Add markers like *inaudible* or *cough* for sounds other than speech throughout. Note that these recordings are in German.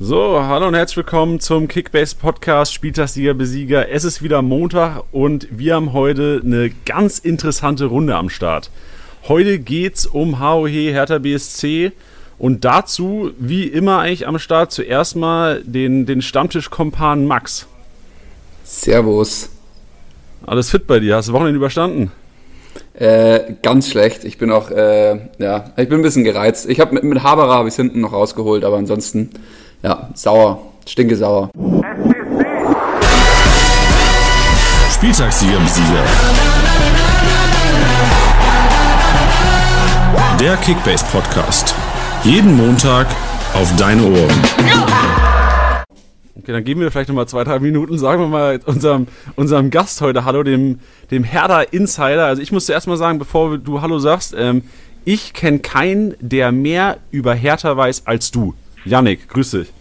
So, hallo und herzlich willkommen zum Kickbase Podcast Spieltagssieger Besieger. Es ist wieder Montag und wir haben heute eine ganz interessante Runde am Start. Heute geht's um HOH Hertha BSC und dazu, wie immer eigentlich am Start, zuerst mal den, den Stammtisch-Kompan Max. Servus. Alles fit bei dir? Hast du Wochenende überstanden? Äh, ganz schlecht. Ich bin auch, äh, ja, ich bin ein bisschen gereizt. Ich habe mit, mit Haberer habe ich hinten noch rausgeholt, aber ansonsten ja, sauer, stinke sauer. Spieltagssieger Besieger. Der Kickbase Podcast. Jeden Montag auf deine Ohren. Okay, dann geben wir vielleicht nochmal zwei, drei Minuten, sagen wir mal unserem, unserem Gast heute Hallo, dem, dem Herder Insider. Also ich muss zuerst mal sagen, bevor du Hallo sagst, ähm, ich kenne keinen, der mehr über Hertha weiß als du. Yannick, grüß dich.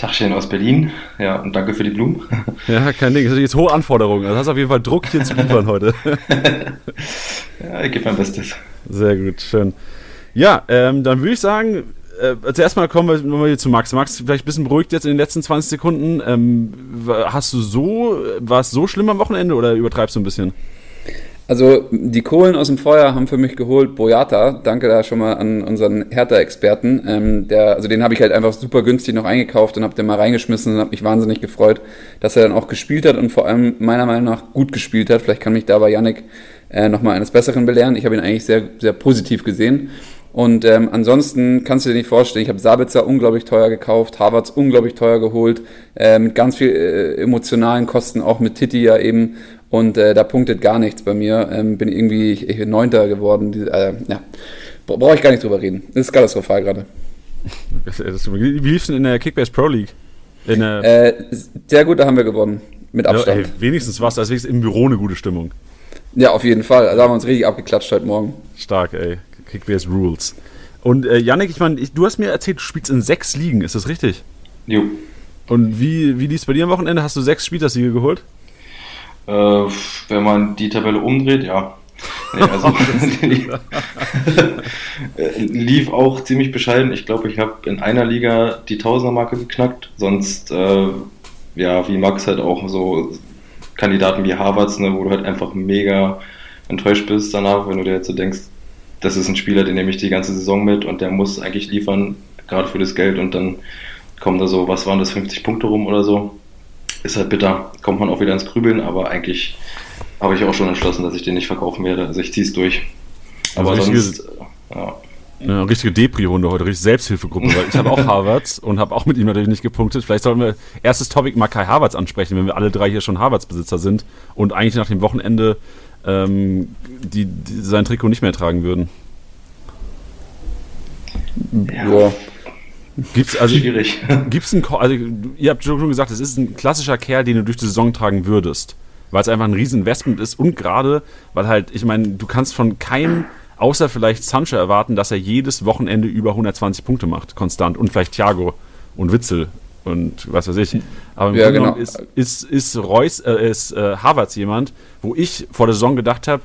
Tagchen aus Berlin. Ja, und danke für die Blumen. *laughs* Ja, kein Ding. Das sind jetzt hohe Anforderungen. Also hast auf jeden Fall Druck hier zu liefern heute. *laughs* *laughs* ja, ich gebe mein Bestes. Sehr gut, schön. Ja, ähm, dann würde ich sagen, äh, zuerst mal kommen wir nochmal zu Max. Max, vielleicht ein bisschen beruhigt jetzt in den letzten 20 Sekunden. Ähm, hast du so, war es so schlimm am Wochenende oder übertreibst du ein bisschen? Also die Kohlen aus dem Feuer haben für mich geholt Boyata. Danke da schon mal an unseren Hertha-Experten. Ähm, der, also den habe ich halt einfach super günstig noch eingekauft und habe den mal reingeschmissen und habe mich wahnsinnig gefreut, dass er dann auch gespielt hat und vor allem meiner Meinung nach gut gespielt hat. Vielleicht kann mich dabei Yannick äh, nochmal eines Besseren belehren. Ich habe ihn eigentlich sehr, sehr positiv gesehen. Und ähm, ansonsten kannst du dir nicht vorstellen, ich habe Sabitzer unglaublich teuer gekauft, Harvards unglaublich teuer geholt, äh, mit ganz viel äh, emotionalen Kosten, auch mit Titi ja eben. Und äh, da punktet gar nichts bei mir. Ähm, bin irgendwie Neunter geworden. Die, äh, ja, brauche ich gar nicht drüber reden. Das ist katastrophal gerade. Wie lief es denn in der Kickbase Pro League? Äh, sehr gut, da haben wir gewonnen. Mit Abstand. Ja, ey, wenigstens was, also wenigstens im Büro eine gute Stimmung. Ja, auf jeden Fall. Da haben wir uns richtig abgeklatscht heute Morgen. Stark, ey. Kickbase Rules. Und äh, Yannick, ich meine, du hast mir erzählt, du spielst in sechs Ligen, ist das richtig? Jo. Und wie, wie lief es bei dir am Wochenende? Hast du sechs Spieltagssiege geholt? Äh, wenn man die Tabelle umdreht, ja. Nee, also, *laughs* *laughs* lief auch ziemlich bescheiden. Ich glaube, ich habe in einer Liga die Tausender-Marke geknackt. Sonst, äh, ja, wie Max halt auch so Kandidaten wie Harvards, ne, wo du halt einfach mega enttäuscht bist danach, wenn du dir jetzt so denkst, das ist ein Spieler, den nehme ich die ganze Saison mit und der muss eigentlich liefern, gerade für das Geld und dann kommen da so, was waren das, 50 Punkte rum oder so. Ist halt bitter, kommt man auch wieder ins Grübeln, aber eigentlich habe ich auch schon entschlossen, dass ich den nicht verkaufen werde. Also ich ziehe es durch. Aber also sonst, äh, ja. Eine richtige Depri-Runde heute, richtige Selbsthilfegruppe, weil ich habe auch *laughs* Harvards und habe auch mit ihm natürlich nicht gepunktet. Vielleicht sollten wir erstes Topic mal Kai Harvards ansprechen, wenn wir alle drei hier schon Harvards-Besitzer sind und eigentlich nach dem Wochenende ähm, die, die, sein Trikot nicht mehr tragen würden. Ja. Gibt's also schwierig. Gibt's ein, also ihr habt schon gesagt, es ist ein klassischer Kerl, den du durch die Saison tragen würdest, weil es einfach ein riesen Investment ist und gerade, weil halt, ich meine, du kannst von keinem außer vielleicht Sancho erwarten, dass er jedes Wochenende über 120 Punkte macht, konstant und vielleicht Thiago und Witzel und was weiß ich. Aber im ja, Grunde genau. ist, ist, ist Reus, äh, ist äh, Havertz jemand, wo ich vor der Saison gedacht habe,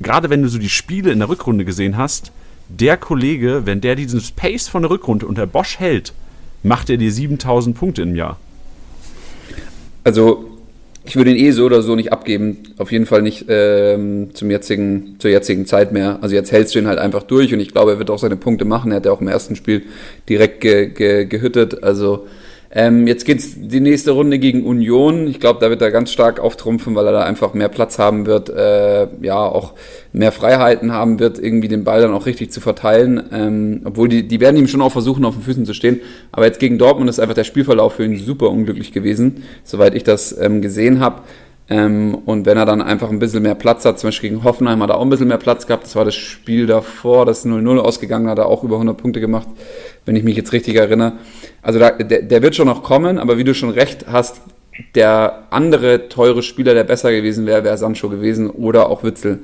gerade wenn du so die Spiele in der Rückrunde gesehen hast, der Kollege, wenn der diesen Pace von der Rückrunde unter Bosch hält, macht er dir 7000 Punkte im Jahr. Also ich würde ihn eh so oder so nicht abgeben. Auf jeden Fall nicht ähm, zum jetzigen, zur jetzigen Zeit mehr. Also jetzt hältst du ihn halt einfach durch und ich glaube, er wird auch seine Punkte machen. Er hat ja auch im ersten Spiel direkt ge, ge, gehüttet. Also ähm, jetzt geht's die nächste Runde gegen Union. Ich glaube, da wird er ganz stark auftrumpfen, weil er da einfach mehr Platz haben wird, äh, ja, auch mehr Freiheiten haben wird, irgendwie den Ball dann auch richtig zu verteilen. Ähm, obwohl die, die werden ihm schon auch versuchen, auf den Füßen zu stehen. Aber jetzt gegen Dortmund ist einfach der Spielverlauf für ihn super unglücklich gewesen, soweit ich das ähm, gesehen habe. Ähm, und wenn er dann einfach ein bisschen mehr Platz hat, zum Beispiel gegen Hoffenheim hat er auch ein bisschen mehr Platz gehabt. Das war das Spiel davor, das 0-0 ausgegangen hat, er auch über 100 Punkte gemacht, wenn ich mich jetzt richtig erinnere. Also da, der, der wird schon noch kommen, aber wie du schon recht hast, der andere teure Spieler, der besser gewesen wäre, wäre Sancho gewesen oder auch Witzel.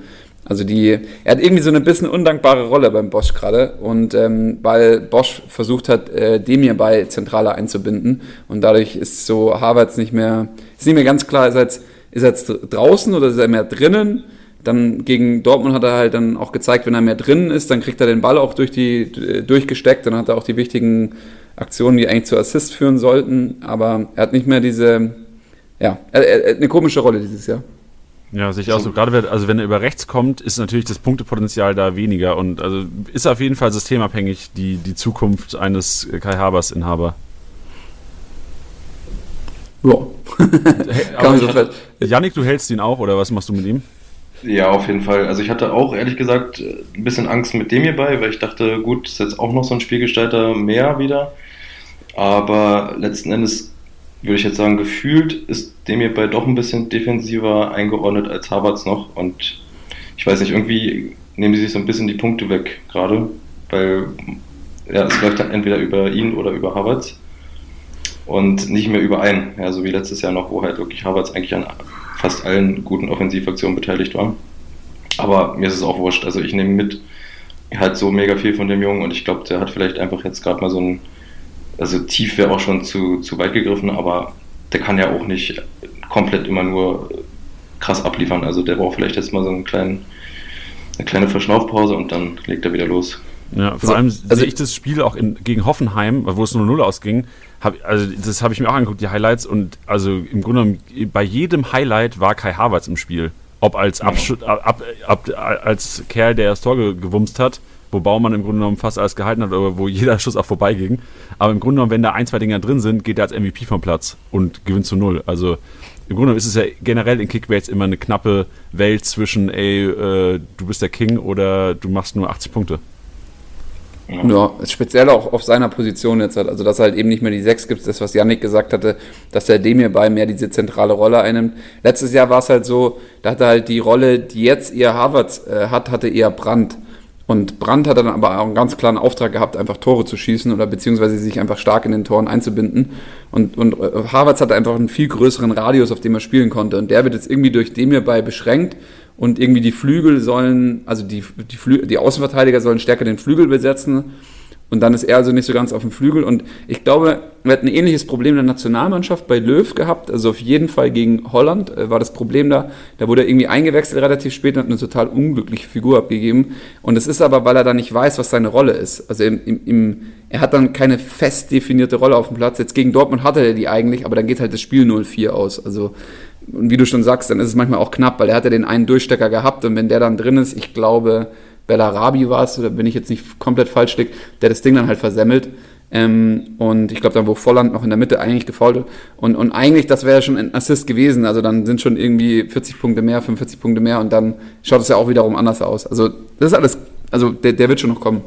Also die, er hat irgendwie so eine bisschen undankbare Rolle beim Bosch gerade und ähm, weil Bosch versucht hat, äh, dem hierbei zentraler einzubinden und dadurch ist so Harvards nicht mehr, ist nicht mehr ganz klar, jetzt, ist er jetzt draußen oder ist er mehr drinnen? Dann gegen Dortmund hat er halt dann auch gezeigt, wenn er mehr drinnen ist, dann kriegt er den Ball auch durch die, durchgesteckt, dann hat er auch die wichtigen Aktionen, die eigentlich zu Assist führen sollten, aber er hat nicht mehr diese, ja, er, er, eine komische Rolle dieses Jahr. Ja, sehe ich auch so. Gerade also wenn er über rechts kommt, ist natürlich das Punktepotenzial da weniger und also ist auf jeden Fall systemabhängig die, die Zukunft eines Kai Habers Inhaber. Ja. *laughs* Kann so Janik, du hältst ihn auch oder was machst du mit ihm? Ja, auf jeden Fall. Also ich hatte auch ehrlich gesagt ein bisschen Angst mit dem hierbei, weil ich dachte, gut, ist jetzt auch noch so ein Spielgestalter mehr wieder. Aber letzten Endes würde ich jetzt sagen, gefühlt ist dem hierbei doch ein bisschen defensiver eingeordnet als Havertz noch. Und ich weiß nicht, irgendwie nehmen die sich so ein bisschen die Punkte weg gerade, weil ja, es läuft dann entweder über ihn oder über Havertz und nicht mehr über einen. Ja, so wie letztes Jahr noch, wo halt wirklich Havertz eigentlich an fast allen guten Offensivaktionen beteiligt war. Aber mir ist es auch wurscht. Also ich nehme mit halt so mega viel von dem Jungen und ich glaube, der hat vielleicht einfach jetzt gerade mal so ein, also tief wäre auch schon zu, zu weit gegriffen, aber der kann ja auch nicht komplett immer nur krass abliefern. Also der braucht vielleicht jetzt mal so einen kleinen, eine kleine Verschnaufpause und dann legt er wieder los. Ja, vor also, allem also sehe ich das Spiel auch in, gegen Hoffenheim, wo es 0-0 ausging, hab, also das habe ich mir auch angeguckt, die Highlights, und also im Grunde genommen, bei jedem Highlight war Kai Havertz im Spiel. Ob als, Absch ab, ab, als Kerl, der das Tor gewumst hat, wo Baumann im Grunde genommen fast alles gehalten hat, oder wo jeder *laughs* Schuss auch vorbeiging. Aber im Grunde genommen, wenn da ein, zwei Dinger drin sind, geht er als MVP vom Platz und gewinnt zu null. Also im Grunde genommen ist es ja generell in Kickbaits immer eine knappe Welt zwischen, ey, äh, du bist der King oder du machst nur 80 Punkte. Ja. speziell auch auf seiner Position jetzt halt. Also, dass er halt eben nicht mehr die Sechs gibt, das, was Yannick gesagt hatte, dass er dem hierbei mehr diese zentrale Rolle einnimmt. Letztes Jahr war es halt so, da hatte halt die Rolle, die jetzt eher Harvard äh, hat, hatte eher Brandt. Und Brandt hat dann aber auch einen ganz klaren Auftrag gehabt, einfach Tore zu schießen oder beziehungsweise sich einfach stark in den Toren einzubinden. Und, und äh, Harvards hatte einfach einen viel größeren Radius, auf dem er spielen konnte. Und der wird jetzt irgendwie durch dem hierbei beschränkt und irgendwie die Flügel sollen, also die, die, Flü die Außenverteidiger sollen stärker den Flügel besetzen. Und dann ist er also nicht so ganz auf dem Flügel. Und ich glaube, wir hatten ein ähnliches Problem in der Nationalmannschaft bei Löw gehabt, also auf jeden Fall gegen Holland äh, war das Problem da, da wurde er irgendwie eingewechselt relativ spät und hat eine total unglückliche Figur abgegeben. Und es ist aber, weil er da nicht weiß, was seine Rolle ist, also im, im, im er hat dann keine fest definierte Rolle auf dem Platz. Jetzt gegen Dortmund hatte er die eigentlich, aber dann geht halt das Spiel 0-4 aus. Also und wie du schon sagst, dann ist es manchmal auch knapp, weil er hat ja den einen Durchstecker gehabt und wenn der dann drin ist, ich glaube, Bellarabi war es, oder bin ich jetzt nicht komplett falsch liegt, der das Ding dann halt versemmelt. Ähm, und ich glaube, dann wo Volland noch in der Mitte eigentlich gefault. Und, und eigentlich, das wäre schon ein Assist gewesen. Also dann sind schon irgendwie 40 Punkte mehr, 45 Punkte mehr und dann schaut es ja auch wiederum anders aus. Also das ist alles, also der, der wird schon noch kommen.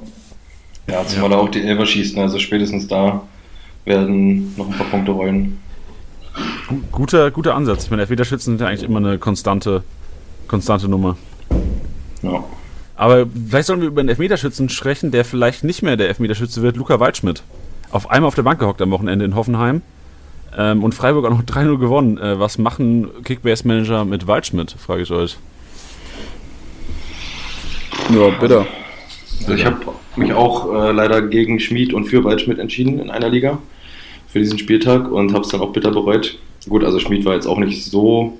Ja, zumal ja. er auch die Elfer schießt, ne? also spätestens da werden noch ein paar Punkte rollen. Guter, guter Ansatz. Ich meine, Elfmeterschützen sind ja eigentlich immer eine konstante, konstante Nummer. Ja. Aber vielleicht sollen wir über einen Elfmeterschützen sprechen, der vielleicht nicht mehr der Elfmeterschütze wird, Luca Waldschmidt. Auf einmal auf der Bank gehockt am Wochenende in Hoffenheim. Ähm, und Freiburg auch noch *laughs* 3-0 gewonnen. Äh, was machen Kickbase-Manager mit Waldschmidt, frage ich euch. Ja, bitte. Also ich habe mich auch äh, leider gegen Schmid und für Waldschmidt entschieden in einer Liga für diesen Spieltag und habe es dann auch bitter bereut. Gut, also Schmid war jetzt auch nicht so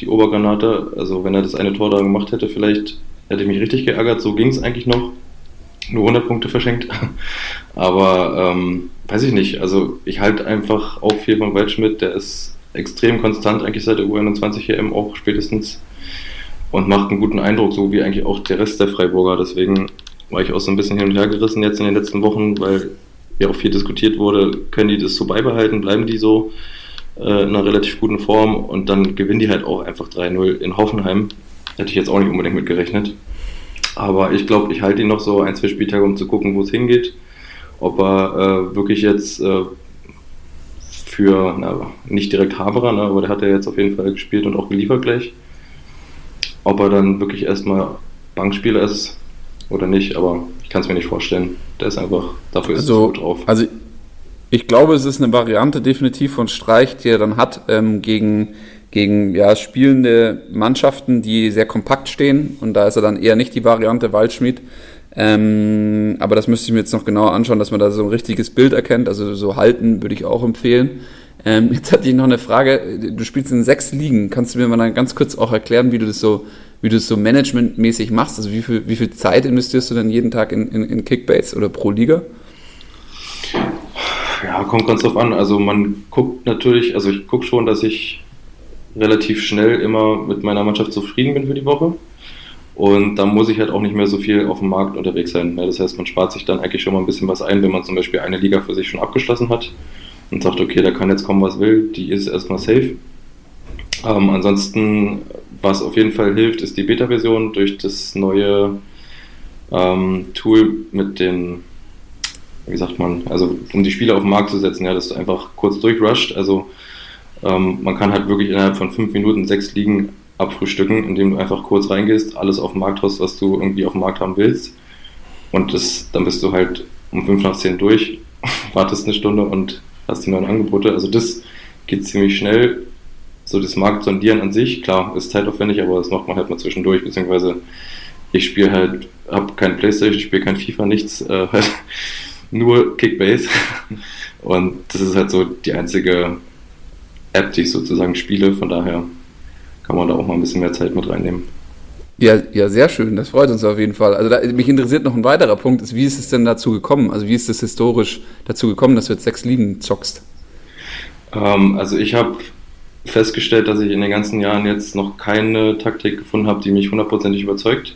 die Obergranate. Also wenn er das eine Tor da gemacht hätte, vielleicht hätte ich mich richtig geärgert. So ging es eigentlich noch. Nur 100 Punkte verschenkt. *laughs* Aber ähm, weiß ich nicht. Also ich halte einfach auch viel von Waldschmidt. Der ist extrem konstant eigentlich seit der U21 EM auch spätestens und macht einen guten Eindruck, so wie eigentlich auch der Rest der Freiburger. Deswegen war ich auch so ein bisschen hin und her gerissen jetzt in den letzten Wochen, weil ja auch viel diskutiert wurde, können die das so beibehalten, bleiben die so äh, in einer relativ guten Form und dann gewinnen die halt auch einfach 3-0 in Hoffenheim. Hätte ich jetzt auch nicht unbedingt mit gerechnet. Aber ich glaube, ich halte ihn noch so ein, zwei Spieltage, um zu gucken, wo es hingeht. Ob er äh, wirklich jetzt äh, für, na, nicht direkt Haberer, ne, aber der hat ja jetzt auf jeden Fall gespielt und auch geliefert gleich. Ob er dann wirklich erstmal Bankspieler ist oder nicht, aber kann es mir nicht vorstellen. Der ist einfach, dafür ist also, gut drauf. Also ich glaube, es ist eine Variante definitiv von Streich, die er dann hat ähm, gegen, gegen ja, spielende Mannschaften, die sehr kompakt stehen. Und da ist er dann eher nicht die Variante Waldschmied. Ähm, aber das müsste ich mir jetzt noch genauer anschauen, dass man da so ein richtiges Bild erkennt. Also so halten würde ich auch empfehlen. Ähm, jetzt hatte ich noch eine Frage. Du spielst in sechs Ligen. Kannst du mir mal ganz kurz auch erklären, wie du das so wie du es so managementmäßig machst? Also wie viel, wie viel Zeit investierst du dann jeden Tag in, in, in Kickbase oder pro Liga? Ja, kommt ganz drauf an. Also man guckt natürlich, also ich gucke schon, dass ich relativ schnell immer mit meiner Mannschaft zufrieden bin für die Woche. Und da muss ich halt auch nicht mehr so viel auf dem Markt unterwegs sein. Das heißt, man spart sich dann eigentlich schon mal ein bisschen was ein, wenn man zum Beispiel eine Liga für sich schon abgeschlossen hat und sagt, okay, da kann jetzt kommen, was will, die ist erstmal safe. Ähm, ansonsten, was auf jeden Fall hilft, ist die Beta-Version durch das neue ähm, Tool mit den, wie sagt man, also um die Spiele auf den Markt zu setzen, ja, dass du einfach kurz durchrusht. Also ähm, man kann halt wirklich innerhalb von fünf Minuten sechs Ligen abfrühstücken, indem du einfach kurz reingehst, alles auf den Markt hast, was du irgendwie auf dem Markt haben willst. Und das, dann bist du halt um fünf nach zehn durch, *laughs* wartest eine Stunde und hast die neuen Angebote. Also das geht ziemlich schnell. So das Markt sondieren an sich, klar, ist zeitaufwendig, aber das macht man halt mal zwischendurch, beziehungsweise ich spiele halt, habe kein Playstation, spiele kein FIFA, nichts, äh, *laughs* halt nur Kickbase. *laughs* Und das ist halt so die einzige App, die ich sozusagen spiele, von daher kann man da auch mal ein bisschen mehr Zeit mit reinnehmen. Ja, ja, sehr schön. Das freut uns auf jeden Fall. Also da, mich interessiert noch ein weiterer Punkt, ist, wie ist es denn dazu gekommen? Also wie ist es historisch dazu gekommen, dass du jetzt sechs Ligen zockst? Ähm, also ich habe festgestellt, dass ich in den ganzen Jahren jetzt noch keine Taktik gefunden habe, die mich hundertprozentig überzeugt.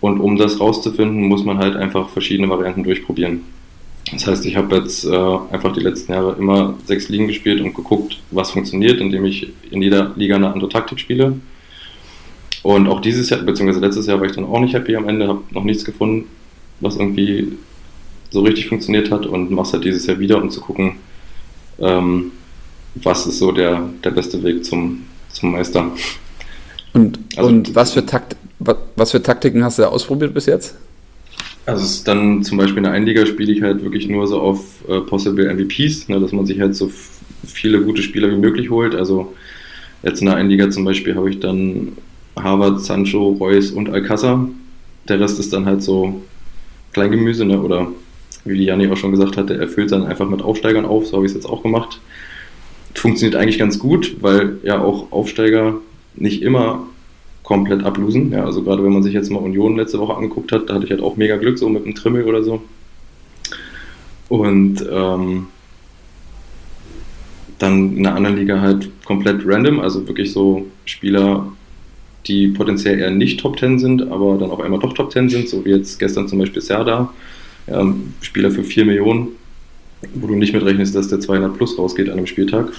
Und um das rauszufinden, muss man halt einfach verschiedene Varianten durchprobieren. Das heißt, ich habe jetzt äh, einfach die letzten Jahre immer sechs Ligen gespielt und geguckt, was funktioniert, indem ich in jeder Liga eine andere Taktik spiele. Und auch dieses Jahr, beziehungsweise letztes Jahr war ich dann auch nicht happy am Ende, habe noch nichts gefunden, was irgendwie so richtig funktioniert hat und mache es halt dieses Jahr wieder, um zu gucken, ähm, was ist so der, der beste Weg zum, zum Meister. Und, also, und was, für Takt, was für Taktiken hast du da ausprobiert bis jetzt? Also es ist dann zum Beispiel in der Einliga spiele ich halt wirklich nur so auf äh, Possible MVPs, ne, dass man sich halt so viele gute Spieler wie möglich holt. Also jetzt in der Einliga zum Beispiel habe ich dann Harvard, Sancho, Reus und Alcázar. Der Rest ist dann halt so Kleingemüse, ne? oder wie die Janni auch schon gesagt hatte, er füllt dann einfach mit Aufsteigern auf, so habe ich es jetzt auch gemacht. Funktioniert eigentlich ganz gut, weil ja auch Aufsteiger nicht immer komplett ablosen. Ja, also gerade wenn man sich jetzt mal Union letzte Woche angeguckt hat, da hatte ich halt auch mega Glück, so mit einem Trimmel oder so. Und ähm, dann in der anderen Liga halt komplett random, also wirklich so Spieler, die potenziell eher nicht Top 10 sind, aber dann auf einmal doch Top 10 sind, so wie jetzt gestern zum Beispiel Serda, ja, Spieler für 4 Millionen, wo du nicht mitrechnest, dass der 200 plus rausgeht an einem Spieltag.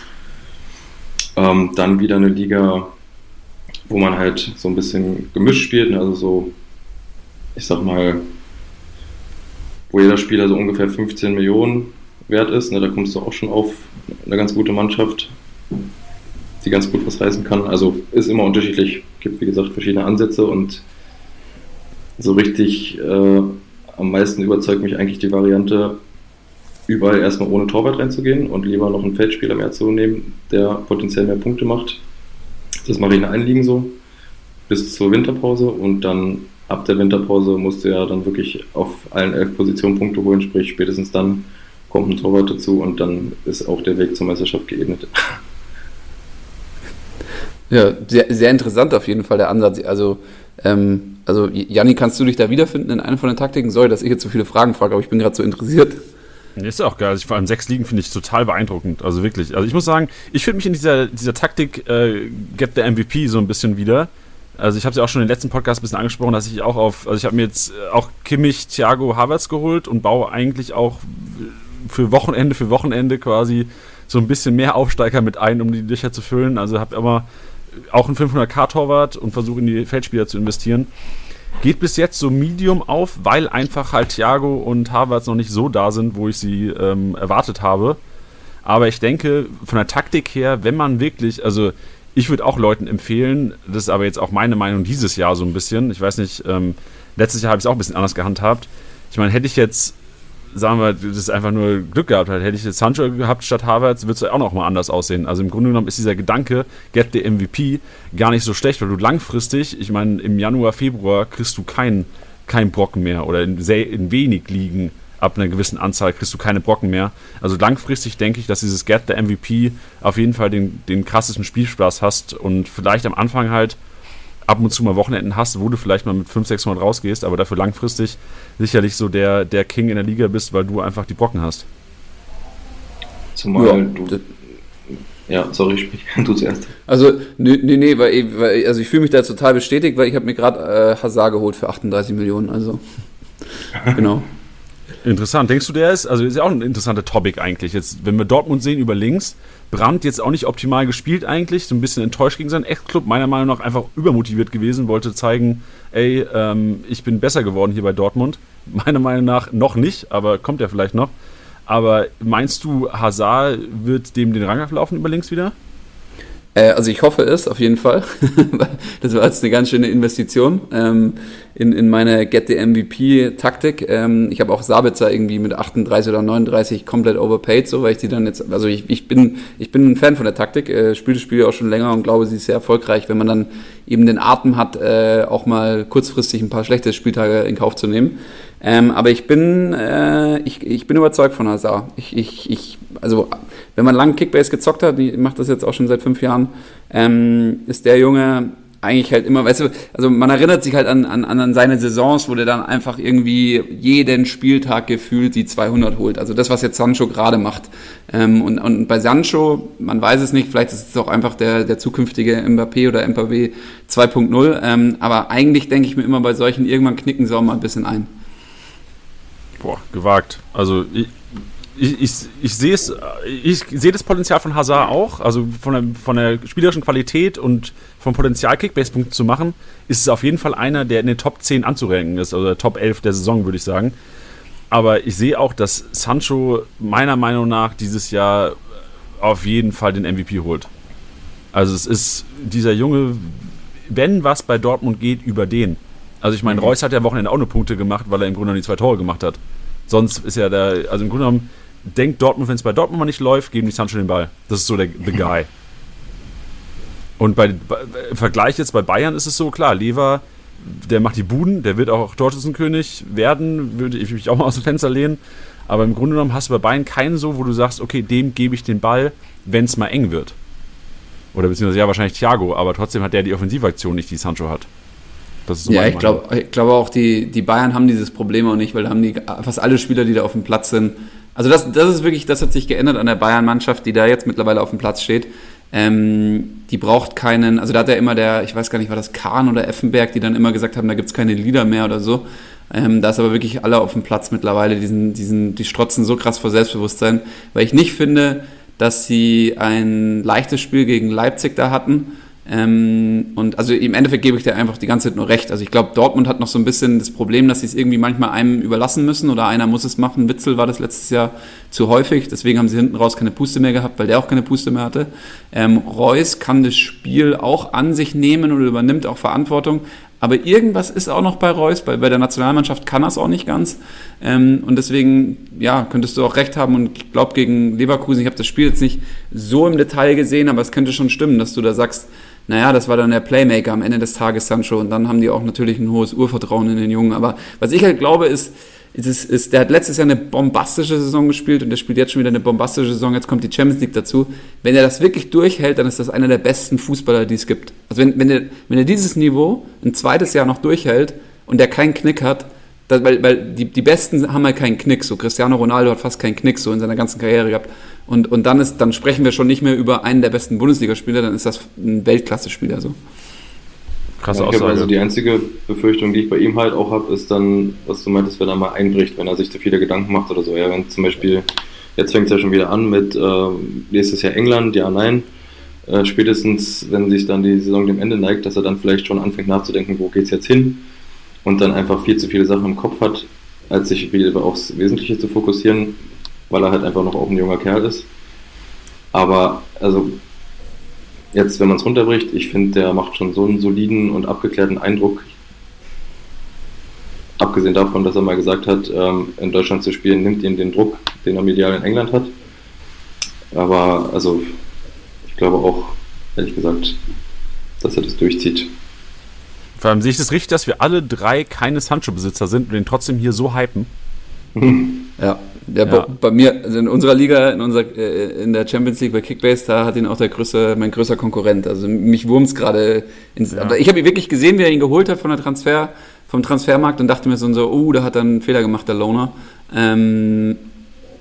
Ähm, dann wieder eine Liga, wo man halt so ein bisschen gemischt spielt, ne? also so, ich sag mal, wo jeder Spieler so ungefähr 15 Millionen wert ist. Ne? Da kommst du auch schon auf eine ganz gute Mannschaft, die ganz gut was reißen kann. Also ist immer unterschiedlich. Gibt wie gesagt verschiedene Ansätze und so richtig äh, am meisten überzeugt mich eigentlich die Variante, überall erstmal ohne Torwart reinzugehen und lieber noch einen Feldspieler mehr zu nehmen, der potenziell mehr Punkte macht das mache ich in Einliegen so bis zur Winterpause und dann ab der Winterpause musst du ja dann wirklich auf allen elf Positionen Punkte holen, sprich spätestens dann kommt ein Torwart dazu und dann ist auch der Weg zur Meisterschaft geebnet. Ja, sehr, sehr interessant auf jeden Fall der Ansatz. Also, ähm, also Janni, kannst du dich da wiederfinden in einer von den Taktiken? Sorry, dass ich jetzt so viele Fragen frage, aber ich bin gerade so interessiert. Ist auch geil. Also vor allem sechs Ligen finde ich total beeindruckend. Also wirklich. Also ich muss sagen, ich finde mich in dieser, dieser Taktik äh, Get the MVP so ein bisschen wieder. Also ich habe es ja auch schon den letzten Podcast ein bisschen angesprochen, dass ich auch auf, also ich habe mir jetzt auch Kimmich, Thiago, Havertz geholt und baue eigentlich auch für Wochenende für Wochenende quasi so ein bisschen mehr Aufsteiger mit ein, um die Löcher zu füllen. Also habe immer auch einen 500k-Torwart und versuche in die Feldspieler zu investieren. Geht bis jetzt so Medium auf, weil einfach halt Thiago und Havertz noch nicht so da sind, wo ich sie ähm, erwartet habe. Aber ich denke, von der Taktik her, wenn man wirklich, also ich würde auch Leuten empfehlen, das ist aber jetzt auch meine Meinung dieses Jahr so ein bisschen. Ich weiß nicht, ähm, letztes Jahr habe ich es auch ein bisschen anders gehandhabt. Ich meine, hätte ich jetzt sagen wir, das ist einfach nur Glück gehabt hat. Hätte ich jetzt Sancho gehabt statt Havertz, würde es auch noch mal anders aussehen. Also im Grunde genommen ist dieser Gedanke, get the MVP, gar nicht so schlecht, weil du langfristig, ich meine, im Januar, Februar kriegst du keinen kein Brocken mehr oder in, sehr, in wenig Ligen ab einer gewissen Anzahl kriegst du keine Brocken mehr. Also langfristig denke ich, dass dieses Get the MVP auf jeden Fall den, den krassesten Spielspaß hast und vielleicht am Anfang halt ab und zu mal Wochenenden hast, wo du vielleicht mal mit 500, 600 rausgehst, aber dafür langfristig sicherlich so der, der King in der Liga bist, weil du einfach die Brocken hast. Zumal ja, du. Ja, sorry, sprich, *laughs* du zuerst. Also, nee, nee, nee weil, weil, also ich fühle mich da total bestätigt, weil ich habe mir gerade äh, Hazard geholt für 38 Millionen, also *laughs* genau. Interessant. Denkst du, der ist, also ist ja auch ein interessanter Topic eigentlich. Jetzt, wenn wir Dortmund sehen über links, Brandt jetzt auch nicht optimal gespielt eigentlich, so ein bisschen enttäuscht gegen seinen Ex-Club, meiner Meinung nach einfach übermotiviert gewesen, wollte zeigen, ey, ähm, ich bin besser geworden hier bei Dortmund. *laughs* Meiner Meinung nach noch nicht, aber kommt ja vielleicht noch. Aber meinst du, Hazard wird dem den Rang ablaufen über links wieder? Äh, also ich hoffe es auf jeden Fall. *laughs* das war jetzt eine ganz schöne Investition ähm, in, in meine Get the MVP-Taktik. Ähm, ich habe auch Sabitzer irgendwie mit 38 oder 39 komplett overpaid, so weil ich die dann jetzt, also ich, ich bin ich bin ein Fan von der Taktik, äh, spiele das Spiel auch schon länger und glaube, sie ist sehr erfolgreich, wenn man dann eben den Atem hat, äh, auch mal kurzfristig ein paar schlechte Spieltage in Kauf zu nehmen. Ähm, aber ich bin, äh, ich, ich bin überzeugt von Hazard. Ich, ich, ich, also, wenn man lange Kickbase gezockt hat, ich mache das jetzt auch schon seit fünf Jahren, ähm, ist der Junge eigentlich halt immer, weißt du, also man erinnert sich halt an, an, an seine Saisons, wo der dann einfach irgendwie jeden Spieltag gefühlt die 200 holt. Also das, was jetzt Sancho gerade macht. Ähm, und, und bei Sancho, man weiß es nicht, vielleicht ist es auch einfach der, der zukünftige Mbappé oder Mbappé 2.0. Ähm, aber eigentlich denke ich mir immer bei solchen, irgendwann knicken sie auch mal ein bisschen ein. Boah, gewagt. Also ich, ich, ich, ich sehe es, ich sehe das Potenzial von Hazard auch, also von der, von der spielerischen Qualität und vom Potenzial Kickbase-Punkte zu machen, ist es auf jeden Fall einer, der in den Top 10 anzurenken ist, also der Top 11 der Saison, würde ich sagen. Aber ich sehe auch, dass Sancho meiner Meinung nach dieses Jahr auf jeden Fall den MVP holt. Also es ist dieser Junge, wenn was bei Dortmund geht, über den. Also ich meine, mhm. Reus hat ja am Wochenende auch nur Punkte gemacht, weil er im Grunde genommen die zwei Tore gemacht hat. Sonst ist ja der, also im Grunde genommen denkt Dortmund, wenn es bei Dortmund mal nicht läuft, geben die Sancho den Ball. Das ist so der the guy. Und bei, bei, im Vergleich jetzt bei Bayern ist es so, klar, Lever, der macht die Buden, der wird auch Torschützenkönig werden, würde ich mich auch mal aus dem Fenster lehnen. Aber im Grunde genommen hast du bei Bayern keinen so, wo du sagst, okay, dem gebe ich den Ball, wenn es mal eng wird. Oder beziehungsweise ja, wahrscheinlich Thiago, aber trotzdem hat der die Offensivaktion nicht, die Sancho hat. So ja, ich glaube ich glaub auch, die, die Bayern haben dieses Problem auch nicht, weil da haben die fast alle Spieler, die da auf dem Platz sind. Also das, das ist wirklich, das hat sich geändert an der Bayern-Mannschaft, die da jetzt mittlerweile auf dem Platz steht. Ähm, die braucht keinen, also da hat ja immer der, ich weiß gar nicht, war das Kahn oder Effenberg, die dann immer gesagt haben, da gibt's keine Lieder mehr oder so. Ähm, da ist aber wirklich alle auf dem Platz mittlerweile, diesen, diesen, die strotzen so krass vor Selbstbewusstsein, weil ich nicht finde, dass sie ein leichtes Spiel gegen Leipzig da hatten ähm, und also im Endeffekt gebe ich dir einfach die ganze Zeit nur recht. Also ich glaube, Dortmund hat noch so ein bisschen das Problem, dass sie es irgendwie manchmal einem überlassen müssen oder einer muss es machen. Witzel war das letztes Jahr zu häufig, deswegen haben sie hinten raus keine Puste mehr gehabt, weil der auch keine Puste mehr hatte. Ähm, Reus kann das Spiel auch an sich nehmen und übernimmt auch Verantwortung. Aber irgendwas ist auch noch bei Reus, weil bei der Nationalmannschaft kann er es auch nicht ganz. Ähm, und deswegen, ja, könntest du auch recht haben. Und ich glaube, gegen Leverkusen, ich habe das Spiel jetzt nicht so im Detail gesehen, aber es könnte schon stimmen, dass du da sagst, naja, das war dann der Playmaker am Ende des Tages Sancho und dann haben die auch natürlich ein hohes Urvertrauen in den Jungen. Aber was ich halt glaube, ist, ist, ist, der hat letztes Jahr eine bombastische Saison gespielt und der spielt jetzt schon wieder eine bombastische Saison. Jetzt kommt die Champions League dazu. Wenn er das wirklich durchhält, dann ist das einer der besten Fußballer, die es gibt. Also wenn, wenn, er, wenn er dieses Niveau ein zweites Jahr noch durchhält und der keinen Knick hat, das, weil, weil die, die Besten haben halt keinen Knick. So Cristiano Ronaldo hat fast keinen Knick so in seiner ganzen Karriere gehabt. Und, und dann, ist, dann sprechen wir schon nicht mehr über einen der besten Bundesligaspieler, dann ist das ein Weltklasse-Spieler so. Krasse ja, Aussage. Also die einzige Befürchtung, die ich bei ihm halt auch habe, ist dann, was du meintest, wenn er mal einbricht, wenn er sich zu viele Gedanken macht oder so. Ja, wenn zum Beispiel, jetzt fängt es ja schon wieder an mit äh, nächstes Jahr England, ja, nein. Äh, spätestens, wenn sich dann die Saison dem Ende neigt, dass er dann vielleicht schon anfängt nachzudenken, wo geht's jetzt hin und dann einfach viel zu viele Sachen im Kopf hat, als sich wieder aufs Wesentliche zu fokussieren, weil er halt einfach noch auch ein junger Kerl ist. Aber also jetzt, wenn man es runterbricht, ich finde, der macht schon so einen soliden und abgeklärten Eindruck. Abgesehen davon, dass er mal gesagt hat, ähm, in Deutschland zu spielen, nimmt ihm den Druck, den er medial in England hat. Aber also, ich glaube auch, ehrlich gesagt, dass er das durchzieht. Vor allem sehe ich das richtig, dass wir alle drei keine Sancho-Besitzer sind und den trotzdem hier so hypen. Ja, der ja. bei mir, also in unserer Liga, in, unserer, äh, in der Champions League bei Kickbase, da hat ihn auch der größte, mein größter Konkurrent. Also mich wurmt's gerade ins. Ja. Ich habe ihn wirklich gesehen, wie er ihn geholt hat von der Transfer, vom Transfermarkt und dachte mir so, so oh, da hat er einen Fehler gemacht, der Loner. Ähm,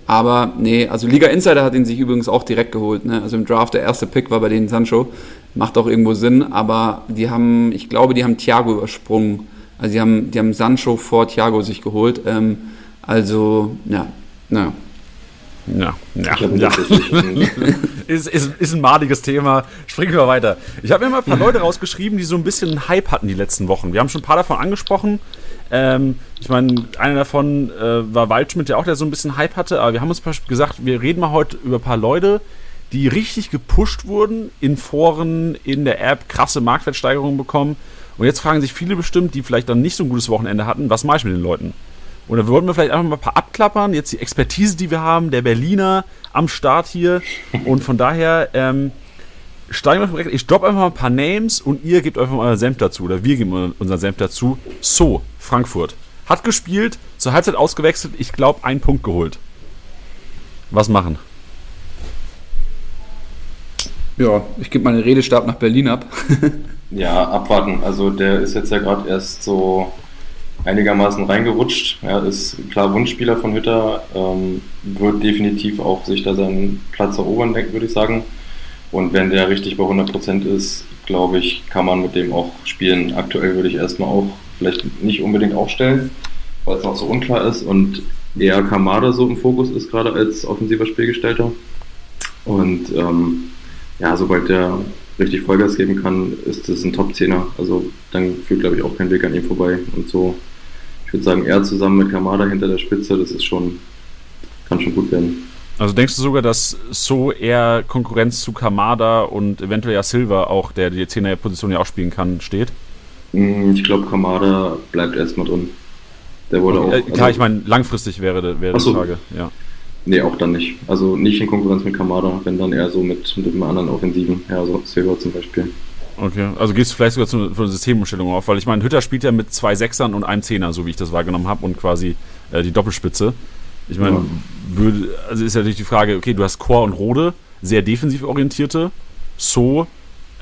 Aber nee, also Liga Insider hat ihn sich übrigens auch direkt geholt. Ne? Also im Draft der erste Pick war bei denen Sancho. Macht auch irgendwo Sinn, aber die haben, ich glaube, die haben Thiago übersprungen. Also die haben, die haben Sancho vor Thiago sich geholt. Ähm, also, ja, naja. Ja, ja, ja. *laughs* ist, ist, ist ein madiges Thema. Springen wir weiter. Ich habe mir mal ein paar Leute rausgeschrieben, die so ein bisschen einen Hype hatten die letzten Wochen. Wir haben schon ein paar davon angesprochen. Ähm, ich meine, einer davon äh, war Waldschmidt, der auch der so ein bisschen Hype hatte, aber wir haben uns gesagt, wir reden mal heute über ein paar Leute, die richtig gepusht wurden in Foren, in der App, krasse Marktwertsteigerungen bekommen. Und jetzt fragen sich viele bestimmt, die vielleicht dann nicht so ein gutes Wochenende hatten, was mache ich mit den Leuten? Und da wollten wir vielleicht einfach mal ein paar abklappern. Jetzt die Expertise, die wir haben, der Berliner am Start hier. Und von daher ähm, steigen wir. Ich droppe einfach mal ein paar Names und ihr gebt einfach mal euren Senf dazu. Oder wir geben unseren Senf dazu. So, Frankfurt. Hat gespielt, zur Halbzeit ausgewechselt, ich glaube, einen Punkt geholt. Was machen? Ja, ich gebe meinen Redestab nach Berlin ab. *laughs* ja, abwarten. Also der ist jetzt ja gerade erst so einigermaßen reingerutscht. Er ist klar Wunschspieler von Hütter, ähm, wird definitiv auch sich da seinen Platz erobern, würde ich sagen. Und wenn der richtig bei 100% ist, glaube ich, kann man mit dem auch spielen. Aktuell würde ich erstmal auch vielleicht nicht unbedingt aufstellen, weil es noch so unklar ist und eher Kamada so im Fokus ist, gerade als offensiver Spielgestalter. Und ähm, ja, sobald der richtig Vollgas geben kann, ist das ein Top-10er. Also dann führt, glaube ich, auch kein Weg an ihm vorbei. Und so würde sagen, er zusammen mit Kamada hinter der Spitze, das ist schon, kann schon gut werden. Also denkst du sogar, dass so eher Konkurrenz zu Kamada und eventuell ja Silva auch, der die 10er-Position ja auch spielen kann, steht? Mm, ich glaube, Kamada bleibt erstmal drin. Der wurde okay, auch. Äh, klar, also, ich meine, langfristig wäre, wäre so. die Frage, ja. Nee, auch dann nicht. Also nicht in Konkurrenz mit Kamada, wenn dann eher so mit, mit einem anderen Offensiven, ja, so Silva zum Beispiel. Okay, also gehst du vielleicht sogar zu, einer Systemumstellung auf, weil ich meine, Hütter spielt ja mit zwei Sechsern und einem Zehner, so wie ich das wahrgenommen habe, und quasi äh, die Doppelspitze. Ich meine, ja. also ist ja natürlich die Frage, okay, du hast Chor und Rode, sehr defensiv orientierte. So,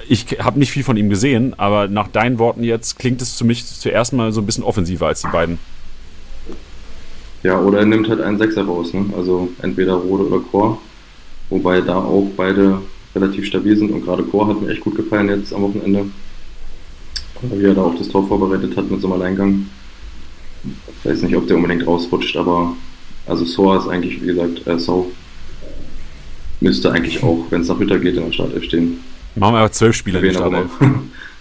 ich habe nicht viel von ihm gesehen, aber nach deinen Worten jetzt klingt es für mich zuerst mal so ein bisschen offensiver als die beiden. Ja, oder er nimmt halt einen Sechser raus, ne? Also entweder Rode oder Chor. Wobei da auch beide relativ stabil sind und gerade Chor hat mir echt gut gefallen jetzt am Wochenende. Wie er da auch das Tor vorbereitet hat mit so einem Alleingang. Ich weiß nicht, ob der unbedingt rausrutscht, aber also Soa ist eigentlich, wie gesagt, äh, So müsste eigentlich auch, wenn es nach Hütter geht, in der Startelf stehen. Machen wir aber zwölf Spieler in die Startelf.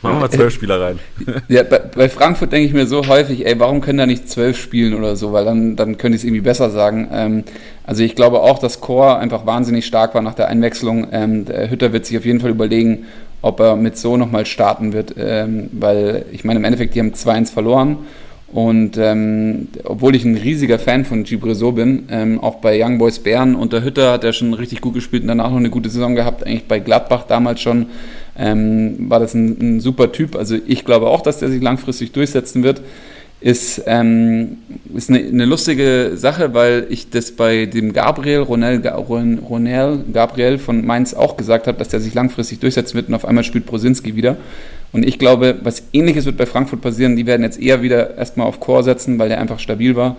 Machen wir zwölf Spieler rein. Ja, bei, bei Frankfurt denke ich mir so häufig, ey, warum können da nicht zwölf spielen oder so, weil dann, dann könnte ich es irgendwie besser sagen. Ähm, also ich glaube auch, dass Chor einfach wahnsinnig stark war nach der Einwechslung. Ähm, der Hütter wird sich auf jeden Fall überlegen, ob er mit so nochmal starten wird, ähm, weil ich meine, im Endeffekt, die haben 2-1 verloren. Und ähm, obwohl ich ein riesiger Fan von Gibreso bin, ähm, auch bei Young Boys Bern unter Hütter hat er schon richtig gut gespielt und danach noch eine gute Saison gehabt, eigentlich bei Gladbach damals schon ähm, war das ein, ein, super Typ. Also ich glaube auch, dass der sich langfristig durchsetzen wird. Ist, ähm, ist eine, eine, lustige Sache, weil ich das bei dem Gabriel, Ronel, Ronel Gabriel von Mainz auch gesagt habe, dass der sich langfristig durchsetzen wird und auf einmal spielt Brosinski wieder. Und ich glaube, was ähnliches wird bei Frankfurt passieren. Die werden jetzt eher wieder erstmal auf Chor setzen, weil der einfach stabil war.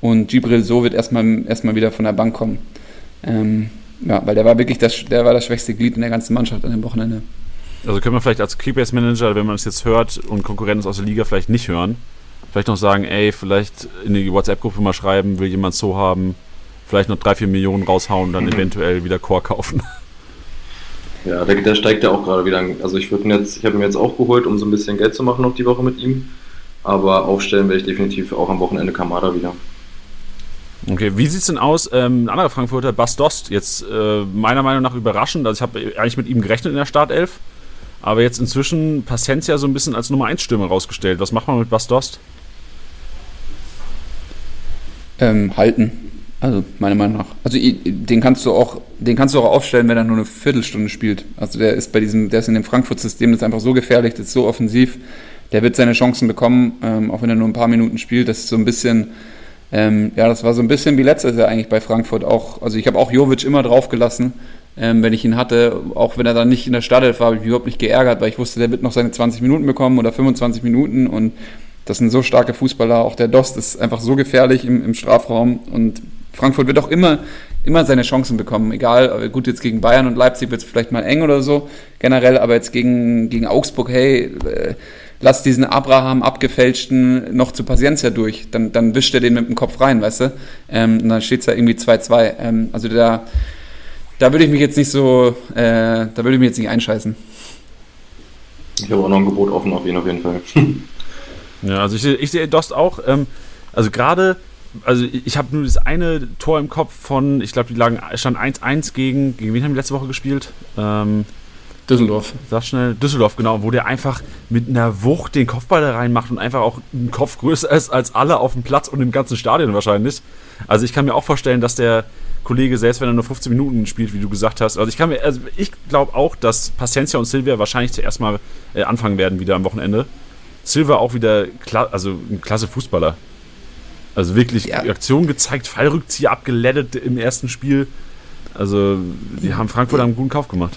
Und Gibril so wird erstmal, erstmal wieder von der Bank kommen. Ähm, ja, weil der war wirklich das, der war das schwächste Glied in der ganzen Mannschaft an dem Wochenende. Also können wir vielleicht als Keepers Manager, wenn man es jetzt hört und Konkurrenz aus der Liga vielleicht nicht hören, vielleicht noch sagen, ey, vielleicht in die WhatsApp-Gruppe mal schreiben, will jemand so haben, vielleicht noch drei, vier Millionen raushauen, dann mhm. *laughs* eventuell wieder Core kaufen. Ja, der, der steigt ja auch gerade wieder. Also ich würde jetzt, ich habe ihn jetzt auch geholt, um so ein bisschen Geld zu machen noch die Woche mit ihm. Aber aufstellen werde ich definitiv auch am Wochenende Kamada wieder. Okay, wie sieht es denn aus? Ähm, ein anderer Frankfurter, Bas Dost, jetzt äh, meiner Meinung nach überraschend. Also ich habe eigentlich mit ihm gerechnet in der Startelf. Aber jetzt inzwischen Pacencia so ein bisschen als Nummer 1 Stürmer rausgestellt. Was macht man mit Bas Dost? Ähm, halten. Also meiner Meinung nach. Also den kannst du auch, den kannst du auch aufstellen, wenn er nur eine Viertelstunde spielt. Also der ist bei diesem, der ist in dem Frankfurt-System, das ist einfach so gefährlich, das ist so offensiv. Der wird seine Chancen bekommen, ähm, auch wenn er nur ein paar Minuten spielt. Das ist so ein bisschen, ähm, ja, das war so ein bisschen wie letztes Jahr eigentlich bei Frankfurt auch. Also ich habe auch Jovic immer draufgelassen ähm, wenn ich ihn hatte, auch wenn er dann nicht in der Startelf war, habe ich mich überhaupt nicht geärgert, weil ich wusste, der wird noch seine 20 Minuten bekommen oder 25 Minuten und das sind so starke Fußballer. Auch der Dost ist einfach so gefährlich im, im Strafraum und Frankfurt wird auch immer, immer seine Chancen bekommen. Egal, gut, jetzt gegen Bayern und Leipzig wird es vielleicht mal eng oder so, generell, aber jetzt gegen, gegen Augsburg, hey, äh, lass diesen Abraham abgefälschten noch zu Paciencia durch. Dann, dann wischt er den mit dem Kopf rein, weißt du? Ähm, und dann steht es da irgendwie 2-2. Ähm, also da, da würde ich mich jetzt nicht so, äh, da würde ich mich jetzt nicht einscheißen. Ich habe auch noch ein Gebot offen auf ihn auf jeden Fall. *laughs* ja, also ich, ich sehe Dost auch, ähm, also gerade, also ich habe nur das eine Tor im Kopf von, ich glaube, die lagen, stand 1-1 gegen, gegen wen haben die letzte Woche gespielt? Ähm, Düsseldorf. Sag schnell, Düsseldorf, genau, wo der einfach mit einer Wucht den Kopfball da reinmacht und einfach auch ein Kopf größer ist als alle auf dem Platz und im ganzen Stadion wahrscheinlich. Also ich kann mir auch vorstellen, dass der Kollege, selbst wenn er nur 15 Minuten spielt, wie du gesagt hast, also ich kann mir, also ich glaube auch, dass Paciencia und Silvia wahrscheinlich zuerst mal äh, anfangen werden wieder am Wochenende. Silva auch wieder, also ein klasse Fußballer. Also wirklich ja. Aktion gezeigt, Fallrückzieher abgelettet im ersten Spiel. Also die haben Frankfurt einen guten Kauf gemacht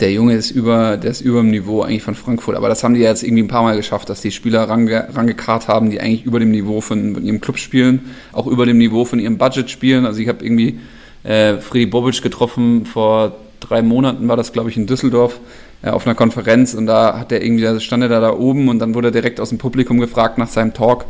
der Junge ist über, der ist über dem Niveau eigentlich von Frankfurt. Aber das haben die jetzt irgendwie ein paar Mal geschafft, dass die Spieler range, rangekarrt haben, die eigentlich über dem Niveau von, von, ihrem Club spielen, auch über dem Niveau von ihrem Budget spielen. Also ich habe irgendwie äh, Freddy Bobic getroffen vor drei Monaten war das, glaube ich, in Düsseldorf äh, auf einer Konferenz und da hat er irgendwie, da stand er da, da oben und dann wurde er direkt aus dem Publikum gefragt nach seinem Talk,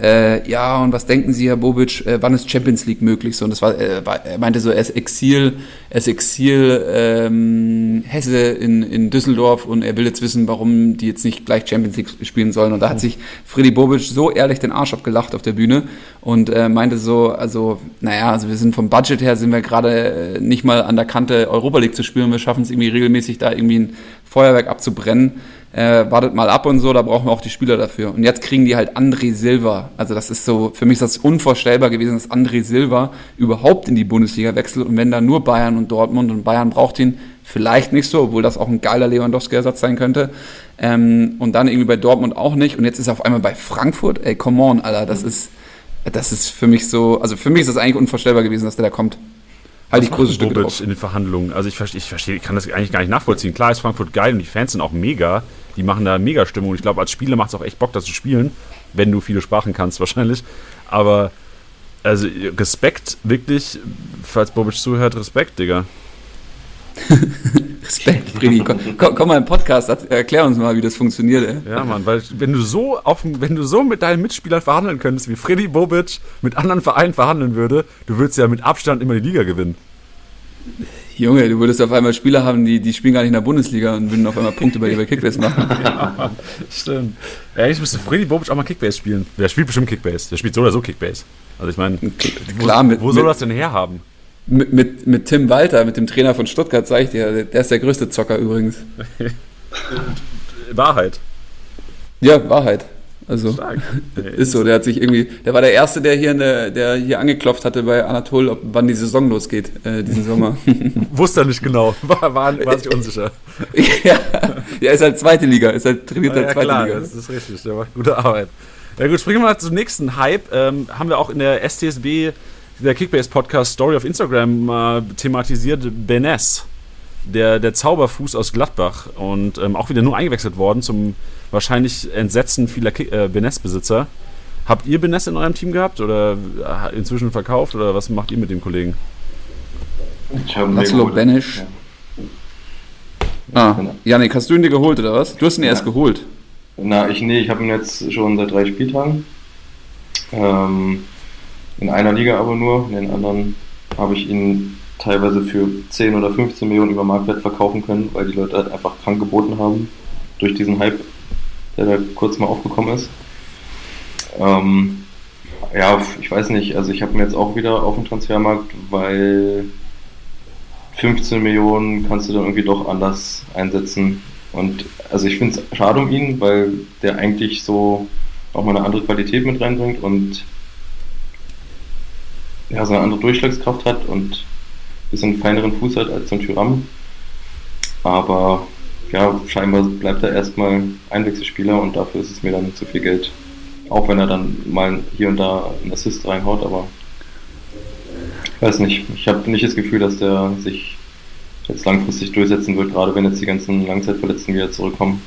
äh, ja, und was denken Sie, Herr Bobic, äh, wann ist Champions League möglich? So, und das war, äh, war, er meinte so, er ist Exil, er ist Exil ähm, Hesse in, in Düsseldorf und er will jetzt wissen, warum die jetzt nicht gleich Champions League spielen sollen. Und da hat sich Freddy Bobic so ehrlich den Arsch abgelacht auf der Bühne und äh, meinte so, also, naja, also wir sind vom Budget her, sind wir gerade äh, nicht mal an der Kante Europa League zu spielen, wir schaffen es irgendwie regelmäßig da irgendwie ein Feuerwerk abzubrennen äh, wartet mal ab und so, da brauchen wir auch die Spieler dafür. Und jetzt kriegen die halt André Silva. Also das ist so, für mich ist das unvorstellbar gewesen, dass André Silva überhaupt in die Bundesliga wechselt und wenn da nur Bayern und Dortmund und Bayern braucht ihn vielleicht nicht so, obwohl das auch ein geiler Lewandowski-Ersatz sein könnte. Ähm, und dann irgendwie bei Dortmund auch nicht. Und jetzt ist er auf einmal bei Frankfurt. Ey, come on, Alter, das ist, das ist für mich so, also für mich ist das eigentlich unvorstellbar gewesen, dass der da kommt halte ich große Stücke drauf. in den Verhandlungen. Also ich verstehe, ich verstehe, ich kann das eigentlich gar nicht nachvollziehen. Klar ist Frankfurt geil und die Fans sind auch mega. Die machen da mega Stimmung. Ich glaube, als Spieler macht es auch echt Bock, das zu spielen, wenn du viele Sprachen kannst *laughs* wahrscheinlich. Aber also Respekt, wirklich, falls Bobic zuhört, Respekt, Digga. *laughs* Respekt, Freddy. Komm, komm, mal im Podcast, erklär uns mal, wie das funktioniert. Ey. Ja, Mann, weil wenn du so auf, wenn du so mit deinen Mitspielern verhandeln könntest, wie Freddy Bobic mit anderen Vereinen verhandeln würde, du würdest ja mit Abstand immer die Liga gewinnen. Junge, du würdest auf einmal Spieler haben, die, die spielen gar nicht in der Bundesliga und würden auf einmal Punkte bei dir bei Kickbase machen. *laughs* ja, stimmt. Eigentlich müsste Freddy Bobic auch mal Kickbase spielen. Der spielt bestimmt Kickbase. Der spielt so oder so Kickbase. Also ich meine, klar, wo, mit, wo soll mit, das denn herhaben? Mit, mit, mit Tim Walter, mit dem Trainer von Stuttgart, sage ich dir, der ist der größte Zocker übrigens. *laughs* Wahrheit. Ja, Wahrheit. Also Stark. *laughs* ist so, der hat sich irgendwie, der war der Erste, der hier, der, der hier angeklopft hatte bei Anatol, ob, wann die Saison losgeht, äh, diesen Sommer. *laughs* Wusste er nicht genau, *laughs* war, war, war sich unsicher. ja, er ist halt zweite Liga, ist halt trainiert ja, zweite klar, Liga. das ist richtig, der macht gute Arbeit. Ja gut, springen wir mal zum nächsten Hype. Ähm, haben wir auch in der STSB, der Kickbase-Podcast Story auf Instagram äh, thematisiert, Benes der, der Zauberfuß aus Gladbach und ähm, auch wieder nur eingewechselt worden zum wahrscheinlich Entsetzen vieler äh, Benes-Besitzer. Habt ihr Benes in eurem Team gehabt oder äh, inzwischen verkauft oder was macht ihr mit dem Kollegen? Ich habe Laszlo Benesch. Ja. Ah, Janik, hast du ihn dir geholt oder was? Du hast ihn ja. erst geholt. Na, ich nee, ich habe ihn jetzt schon seit drei Spieltagen. Ähm, in einer Liga aber nur, in den anderen habe ich ihn teilweise für 10 oder 15 Millionen über Marktwert verkaufen können, weil die Leute halt einfach krank geboten haben durch diesen Hype, der da kurz mal aufgekommen ist. Ähm, ja, ich weiß nicht, also ich habe mir jetzt auch wieder auf dem Transfermarkt, weil 15 Millionen kannst du dann irgendwie doch anders einsetzen. Und also ich finde es schade um ihn, weil der eigentlich so auch mal eine andere Qualität mit reinbringt und ja, so eine andere Durchschlagskraft hat und bisschen feineren Fuß hat als so ein Tyram. Aber ja, scheinbar bleibt er erstmal Einwechselspieler und dafür ist es mir dann zu viel Geld. Auch wenn er dann mal hier und da einen Assist reinhaut, aber ich weiß nicht. Ich habe nicht das Gefühl, dass der sich jetzt langfristig durchsetzen wird, gerade wenn jetzt die ganzen Langzeitverletzten wieder zurückkommen.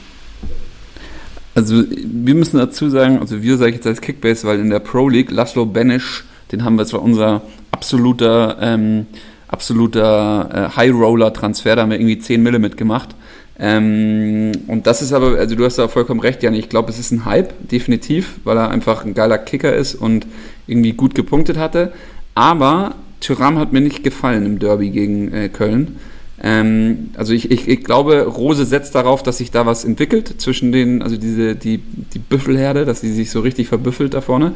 Also wir müssen dazu sagen, also wir sage ich jetzt als Kickbase, weil in der Pro League Laszlo Benisch, den haben wir zwar unser absoluter, ähm, absoluter äh, High-Roller-Transfer, da haben wir irgendwie 10 Mille mitgemacht. Ähm, und das ist aber, also du hast da vollkommen recht, Jan. Ich glaube, es ist ein Hype, definitiv, weil er einfach ein geiler Kicker ist und irgendwie gut gepunktet hatte. Aber Tyram hat mir nicht gefallen im Derby gegen äh, Köln. Ähm, also ich, ich, ich, glaube, Rose setzt darauf, dass sich da was entwickelt zwischen den, also diese, die, die Büffelherde, dass sie sich so richtig verbüffelt da vorne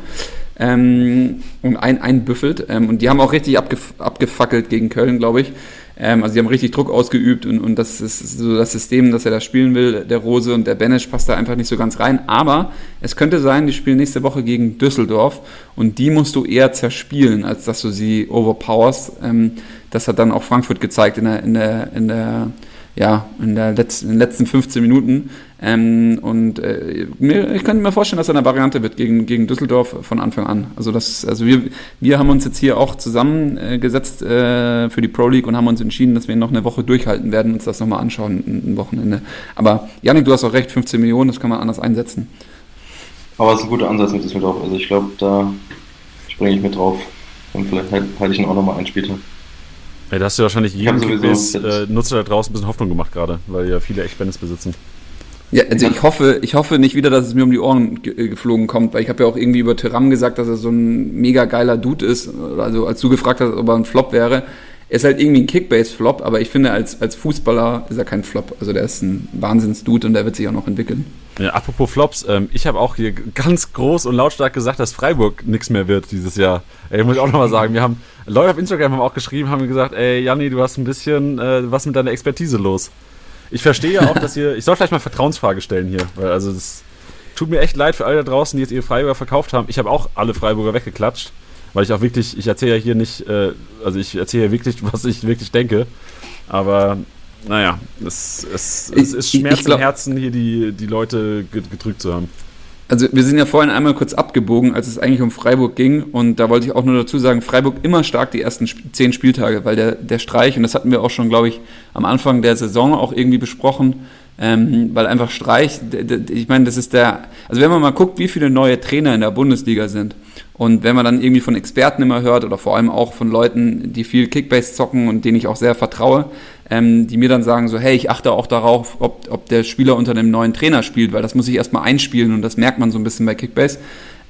ähm, und ein, einbüffelt. Ähm, und die haben auch richtig abgef abgefackelt gegen Köln, glaube ich. Ähm, also die haben richtig Druck ausgeübt und, und das ist so das System, das er da spielen will. Der Rose und der Benesch passt da einfach nicht so ganz rein. Aber es könnte sein, die spielen nächste Woche gegen Düsseldorf und die musst du eher zerspielen, als dass du sie overpowerst. Ähm, das hat dann auch Frankfurt gezeigt in der, in der, in der ja, in, der letzten, in den letzten 15 Minuten. Ähm, und äh, mir, ich könnte mir vorstellen, dass er eine Variante wird gegen, gegen Düsseldorf von Anfang an. Also, das, also wir, wir haben uns jetzt hier auch zusammengesetzt äh, für die Pro League und haben uns entschieden, dass wir noch eine Woche durchhalten werden, uns das nochmal anschauen, ein, ein Wochenende. Aber Janik, du hast auch recht, 15 Millionen, das kann man anders einsetzen. Aber es ist ein guter Ansatz mit Düsseldorf. Also ich glaube, da springe ich mit drauf. Und vielleicht halte ich ihn auch nochmal einen Spieltag. Ja, da hast du wahrscheinlich jedem Kickbase-Nutzer äh, da draußen ein bisschen Hoffnung gemacht gerade, weil ja viele echt Bennis besitzen. Ja, also ich hoffe, ich hoffe nicht wieder, dass es mir um die Ohren ge geflogen kommt, weil ich habe ja auch irgendwie über Tyram gesagt, dass er so ein mega geiler Dude ist. Also als du gefragt hast, ob er ein Flop wäre, er ist halt irgendwie ein Kickbase-Flop, aber ich finde, als, als Fußballer ist er kein Flop. Also der ist ein Wahnsinns-Dude und der wird sich auch noch entwickeln. Ja, apropos Flops, ähm, ich habe auch hier ganz groß und lautstark gesagt, dass Freiburg nichts mehr wird dieses Jahr. Ey, muss ich auch nochmal sagen, wir haben, Leute auf Instagram haben auch geschrieben, haben gesagt, ey, Janni, du hast ein bisschen äh, was mit deiner Expertise los. Ich verstehe ja auch, dass ihr, ich soll vielleicht mal Vertrauensfrage stellen hier, weil also das tut mir echt leid für alle da draußen, die jetzt ihre Freiburger verkauft haben. Ich habe auch alle Freiburger weggeklatscht weil ich auch wirklich, ich erzähle ja hier nicht, äh, also ich erzähle ja wirklich, *laughs* was ich wirklich denke. Aber naja, es, es, es ist Schmerz im Herzen, hier die, die Leute gedrückt zu haben. Also wir sind ja vorhin einmal kurz abgebogen, als es eigentlich um Freiburg ging. Und da wollte ich auch nur dazu sagen, Freiburg immer stark die ersten zehn Spieltage, weil der, der Streich, und das hatten wir auch schon, glaube ich, am Anfang der Saison auch irgendwie besprochen, ähm, weil einfach Streich, ich meine, das ist der, also wenn man mal guckt, wie viele neue Trainer in der Bundesliga sind, und wenn man dann irgendwie von Experten immer hört oder vor allem auch von Leuten, die viel Kickbase zocken und denen ich auch sehr vertraue, ähm, die mir dann sagen so, hey, ich achte auch darauf, ob, ob der Spieler unter einem neuen Trainer spielt, weil das muss ich erstmal einspielen und das merkt man so ein bisschen bei Kickbase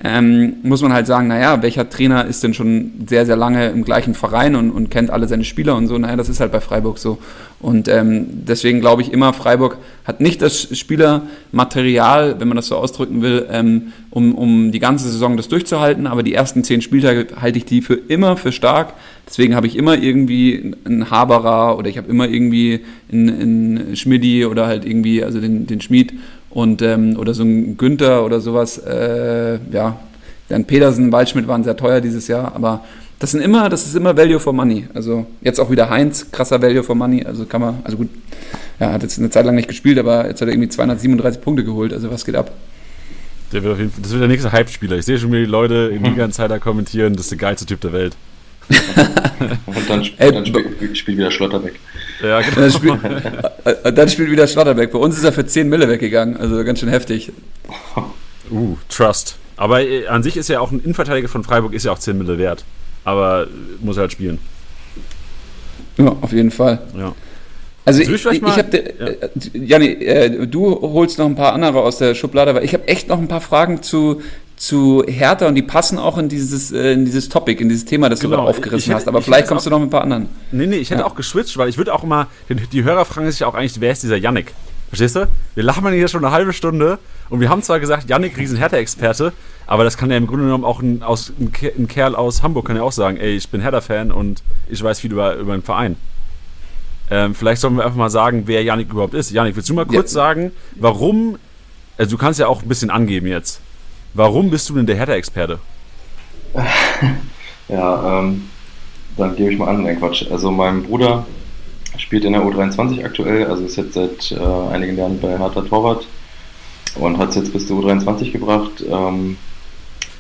ähm, muss man halt sagen, naja, welcher Trainer ist denn schon sehr, sehr lange im gleichen Verein und, und kennt alle seine Spieler und so. Naja, das ist halt bei Freiburg so. Und ähm, deswegen glaube ich immer, Freiburg hat nicht das Spielermaterial, wenn man das so ausdrücken will, ähm, um, um die ganze Saison das durchzuhalten. Aber die ersten zehn Spieltage halte ich die für immer für stark. Deswegen habe ich immer irgendwie einen Haberer oder ich habe immer irgendwie einen, einen Schmidti oder halt irgendwie, also den, den Schmied und, ähm, oder so ein Günther oder sowas, äh, ja, dann Petersen, Waldschmidt waren sehr teuer dieses Jahr, aber das sind immer, das ist immer Value for Money. Also jetzt auch wieder Heinz, krasser Value for Money. Also kann man, also gut, ja, hat jetzt eine Zeit lang nicht gespielt, aber jetzt hat er irgendwie 237 Punkte geholt. Also was geht ab? Der wird auf jeden Fall, das wird der nächste Hype-Spieler. Ich sehe schon wieder die Leute in Liga Insider kommentieren, das ist der geilste Typ der Welt. *laughs* Und dann, Ey, dann spielt, spielt wieder Schlotterbeck. Ja, *laughs* genau. Dann spielt, äh, *laughs* dann spielt wieder Schlotterbeck. Bei uns ist er für 10 Mille weggegangen, also ganz schön heftig. Uh, Trust. Aber äh, an sich ist ja auch ein Innenverteidiger von Freiburg ist ja auch 10 Mille wert. Aber muss er halt spielen. Ja, auf jeden Fall. Ja. Also ich, ich, ich habe, ja. äh, Janni, äh, du holst noch ein paar andere aus der Schublade, weil ich habe echt noch ein paar Fragen zu zu härter und die passen auch in dieses, äh, in dieses Topic, in dieses Thema, das genau. du da aufgerissen hätte, hast. Aber vielleicht kommst auch, du noch mit ein paar anderen. Nee, nee, ich hätte ja. auch geswitcht, weil ich würde auch immer, die Hörer fragen sich auch eigentlich, wer ist dieser Yannick? Verstehst du? Wir lachen hier schon eine halbe Stunde und wir haben zwar gesagt, Yannick, riesen Hertha-Experte, aber das kann ja im Grunde genommen auch ein, aus, ein, Kerl aus Hamburg kann ja auch sagen, ey, ich bin Hertha-Fan und ich weiß viel über, über den Verein. Ähm, vielleicht sollen wir einfach mal sagen, wer Yannick überhaupt ist. Yannick, willst du mal kurz ja. sagen, warum, also du kannst ja auch ein bisschen angeben jetzt. Warum bist du denn der Hertha-Experte? *laughs* ja, ähm, dann gebe ich mal an, nein Quatsch. Also mein Bruder spielt in der U23 aktuell, also ist jetzt seit äh, einigen Jahren bei Hertha Torwart und hat es jetzt bis zur U23 gebracht. Ähm,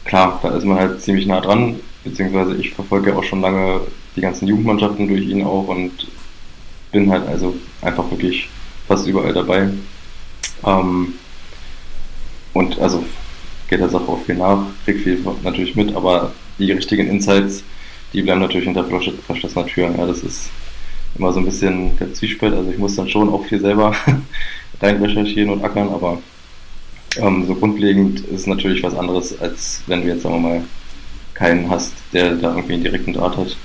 klar, da ist man halt ziemlich nah dran, beziehungsweise ich verfolge auch schon lange die ganzen Jugendmannschaften durch ihn auch und bin halt also einfach wirklich fast überall dabei. Ähm, und also geht der Sache auch viel nach, kriegt viel natürlich mit, aber die richtigen Insights, die bleiben natürlich hinter verschlossener Tür. Ja, das ist immer so ein bisschen der Zwiespalt. Also ich muss dann schon auch viel selber *laughs* rein recherchieren und ackern, aber ähm, so grundlegend ist es natürlich was anderes, als wenn du jetzt, sagen wir mal, keinen hast, der da irgendwie einen direkten Draht hat.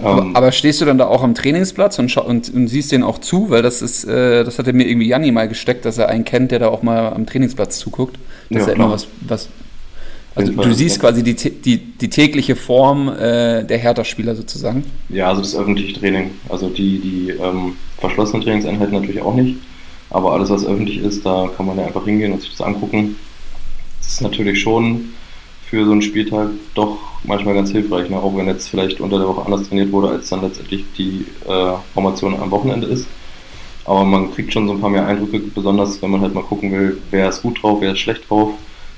Aber, ähm, aber, stehst du dann da auch am Trainingsplatz und, und, und siehst den auch zu? Weil das ist, äh, das hat er mir irgendwie Janni mal gesteckt, dass er einen kennt, der da auch mal am Trainingsplatz zuguckt. Dass ja, er immer was, was also du siehst quasi die, die, die tägliche Form äh, der Hertha-Spieler sozusagen? Ja, also das öffentliche Training. Also die, die ähm, verschlossenen Trainingseinheiten natürlich auch nicht. Aber alles, was öffentlich ist, da kann man ja einfach hingehen und sich das angucken. Das ist natürlich schon für so einen Spieltag doch manchmal ganz hilfreich, ne? auch wenn jetzt vielleicht unter der Woche anders trainiert wurde, als dann letztendlich die äh, Formation am Wochenende ist. Aber man kriegt schon so ein paar mehr Eindrücke, besonders wenn man halt mal gucken will, wer ist gut drauf, wer ist schlecht drauf.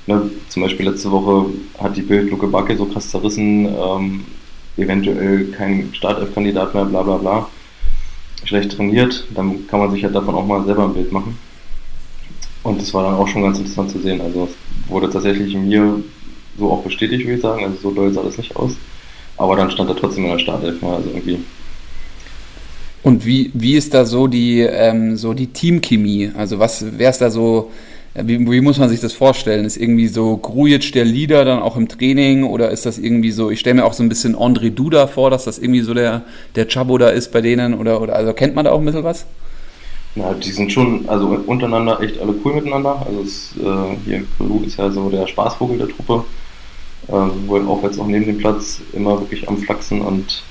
Ne? Zum Beispiel letzte Woche hat die Bild Luke Backe so krass zerrissen, ähm, eventuell kein Startelf-Kandidat mehr, bla bla bla. Schlecht trainiert, dann kann man sich halt davon auch mal selber ein Bild machen. Und das war dann auch schon ganz interessant zu sehen. Also es wurde tatsächlich mir so auch bestätigt, würde ich sagen. Also so doll sah das nicht aus. Aber dann stand er trotzdem in der Startelf, also irgendwie. Und wie, wie ist da so die, ähm, so die Teamchemie? Also was, wer ist da so, wie, wie, muss man sich das vorstellen? Ist irgendwie so Grujic der Leader dann auch im Training oder ist das irgendwie so, ich stelle mir auch so ein bisschen André Duda vor, dass das irgendwie so der, der Chabo da ist bei denen oder, oder also kennt man da auch ein bisschen was? Ja, die sind schon, also untereinander echt alle cool miteinander. Also es, äh, hier Kalu ist ja so der Spaßvogel der Truppe ähm, wohl auch jetzt auch neben dem Platz immer wirklich am Flachsen und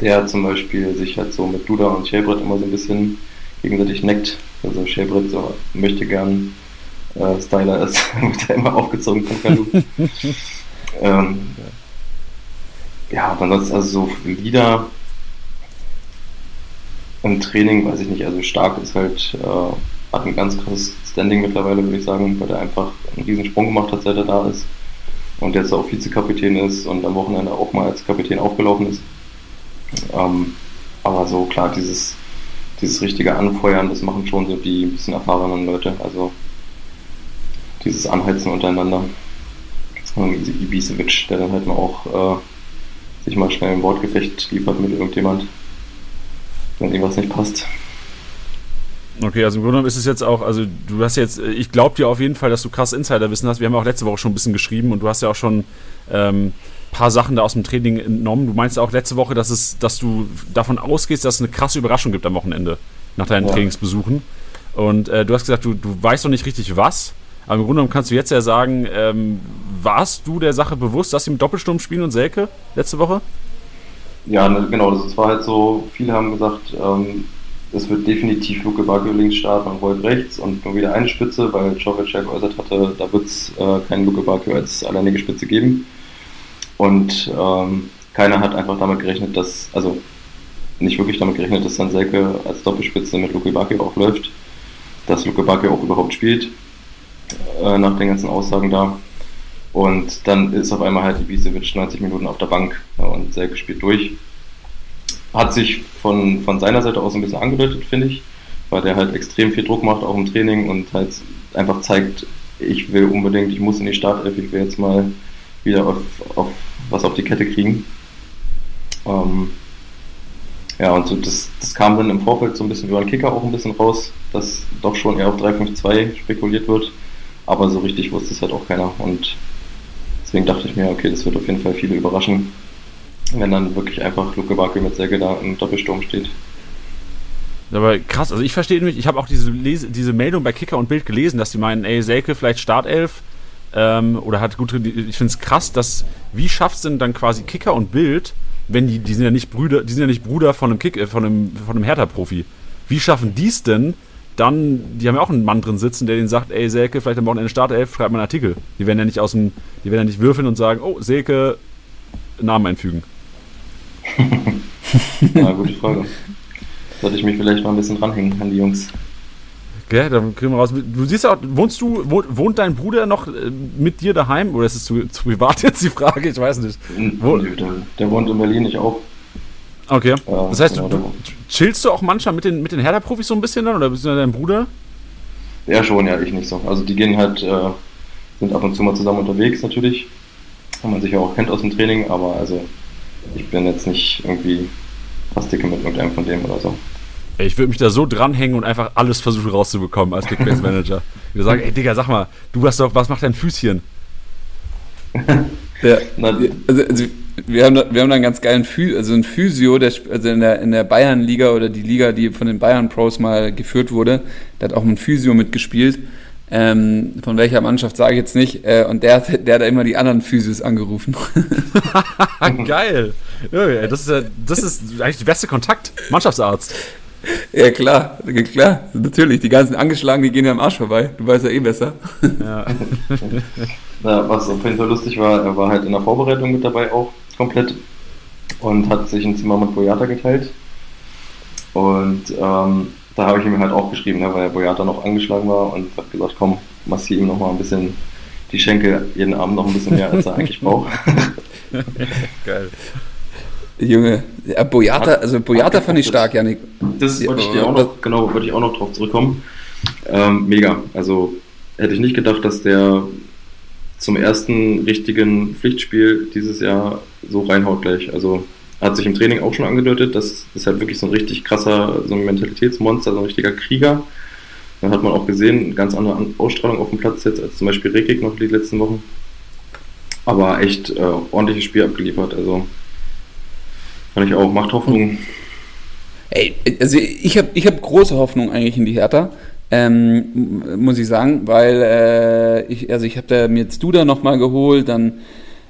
der zum Beispiel sich halt so mit Duda und Shelbrett immer so ein bisschen gegenseitig neckt. Also Shelbrett so möchte gern äh, Styler ist, *laughs* wird er immer aufgezogen von Kalu. *laughs* ähm, ja, aber ansonsten also so Lieder im Training, weiß ich nicht, also stark ist halt, äh, hat ein ganz krasses Standing mittlerweile, würde ich sagen, weil er einfach einen riesen Sprung gemacht hat, seit er da ist und jetzt auch Vizekapitän ist und am Wochenende auch mal als Kapitän aufgelaufen ist. Ähm, aber so klar, dieses, dieses richtige Anfeuern, das machen schon so die ein bisschen erfahrenen Leute. Also dieses Anheizen untereinander. Ibisevic, der dann halt mal auch äh, sich mal schnell ein Wortgefecht liefert mit irgendjemand, wenn irgendwas nicht passt. Okay, also im Grunde genommen ist es jetzt auch, also du hast jetzt, ich glaube dir auf jeden Fall, dass du krass Insiderwissen hast. Wir haben ja auch letzte Woche schon ein bisschen geschrieben und du hast ja auch schon ähm, paar Sachen da aus dem Training entnommen. Du meinst auch letzte Woche, dass es, dass du davon ausgehst, dass es eine krasse Überraschung gibt am Wochenende nach deinen ja. Trainingsbesuchen. Und äh, du hast gesagt, du, du weißt noch nicht richtig was, aber im Grunde genommen kannst du jetzt ja sagen, ähm, warst du der Sache bewusst, dass sie mit Doppelsturm spielen und Selke letzte Woche? Ja, ne, genau, das war halt so, viele haben gesagt, ähm, es wird definitiv Luke Bacchio links starten und Wolf rechts und nur wieder eine Spitze, weil Jovic ja geäußert hatte, da wird es äh, keinen Luke Bacchio als alleinige Spitze geben. Und ähm, keiner hat einfach damit gerechnet, dass, also nicht wirklich damit gerechnet, dass dann Selke als Doppelspitze mit Luke Bacchio auch läuft, dass Luke Bacchio auch überhaupt spielt, äh, nach den ganzen Aussagen da. Und dann ist auf einmal halt Ibisevic 90 Minuten auf der Bank ja, und Selke spielt durch hat sich von, von seiner Seite aus ein bisschen angedeutet, finde ich, weil der halt extrem viel Druck macht, auch im Training und halt einfach zeigt, ich will unbedingt, ich muss in die Startelf, ich will jetzt mal wieder auf, auf was auf die Kette kriegen. Ähm, ja, und so das, das kam dann im Vorfeld so ein bisschen über den Kicker auch ein bisschen raus, dass doch schon eher auf 3-5-2 spekuliert wird. Aber so richtig wusste es halt auch keiner. Und deswegen dachte ich mir, okay, das wird auf jeden Fall viele überraschen wenn dann wirklich einfach Luke Backe mit Säge da im Doppelsturm steht. Aber krass, also ich verstehe nicht, ich habe auch diese, Lese, diese Meldung bei Kicker und Bild gelesen, dass die meinen, ey, Selke vielleicht Startelf ähm, oder hat gute, ich finde es krass, dass, wie schafft es denn dann quasi Kicker und Bild, wenn die, die sind ja nicht Brüder, die sind ja nicht Bruder von einem Kick, äh, von einem, von einem Hertha-Profi. Wie schaffen die es denn, dann, die haben ja auch einen Mann drin sitzen, der denen sagt, ey, Selke, vielleicht am Wochenende Startelf, schreib mal einen Artikel. Die werden ja nicht aus dem, die werden ja nicht würfeln und sagen, oh, Selke, Namen einfügen. Ja, *laughs* gute Frage. Sollte ich mich vielleicht mal ein bisschen dranhängen an die Jungs. Okay, dann kriegen wir raus. Du siehst auch, wohnst du, wohnt dein Bruder noch äh, mit dir daheim? Oder ist es zu, zu privat *laughs* jetzt die Frage? Ich weiß nicht. Wo, der, der, wohnt in Berlin, ich auch. Okay. Ja, das heißt, genau, du, du, chillst du auch manchmal mit den, mit den Hertha-Profis so ein bisschen dann? Oder bist du dein Bruder? Ja, schon, ja, ich nicht so. Also die gehen halt, äh, sind ab und zu mal zusammen unterwegs natürlich. wo man sich ja auch kennt aus dem Training, aber also ich bin jetzt nicht irgendwie fast dicke mit irgendeinem von dem oder so. Ich würde mich da so dranhängen und einfach alles versuchen rauszubekommen als Kickbase *laughs* Manager. Ich würde sagen, ey Digga, sag mal, du hast doch, was macht dein Füßchen? ja, also, also wir haben, da, wir haben da einen ganz geilen Physio, also ein Physio, der, also in der, in der Bayern-Liga oder die Liga, die von den Bayern-Pros mal geführt wurde, der hat auch ein Physio mitgespielt. Ähm, von welcher Mannschaft sage ich jetzt nicht. Äh, und der, der hat immer die anderen Physios angerufen. *laughs* Geil. Ja, das, ist, das ist eigentlich der beste Kontakt. Mannschaftsarzt. Ja, klar, klar, natürlich. Die ganzen Angeschlagenen, die gehen ja am Arsch vorbei. Du weißt ja eh besser. Ja. *laughs* ja, was auf jeden Fall lustig war, er war halt in der Vorbereitung mit dabei auch komplett und hat sich ein Zimmer mit Boyata geteilt. Und ähm, da habe ich ihm halt auch geschrieben, ne, weil Boyata noch angeschlagen war und habe gesagt, komm, massier ihm noch mal ein bisschen die Schenkel jeden Abend noch ein bisschen mehr, als er eigentlich *laughs* braucht. *laughs* Geil. Junge, ja, Boyata, also Boyata fand ich stark, Janik. Das wollte ich dir auch noch, genau, wollte ich auch noch drauf zurückkommen. Ähm, mega. Also hätte ich nicht gedacht, dass der zum ersten richtigen Pflichtspiel dieses Jahr so reinhaut gleich. Also hat sich im Training auch schon angedeutet, das ist halt wirklich so ein richtig krasser, so ein Mentalitätsmonster, so ein richtiger Krieger. Dann hat man auch gesehen, ganz andere Ausstrahlung auf dem Platz jetzt als zum Beispiel Rekik noch die letzten Wochen. Aber echt äh, ordentliches Spiel abgeliefert. Also Fand ich auch. Macht Hoffnung. Ey, also ich habe ich hab große Hoffnung eigentlich in die Hertha. Ähm, muss ich sagen, weil äh, ich, also ich habe da mir jetzt Duda nochmal geholt, dann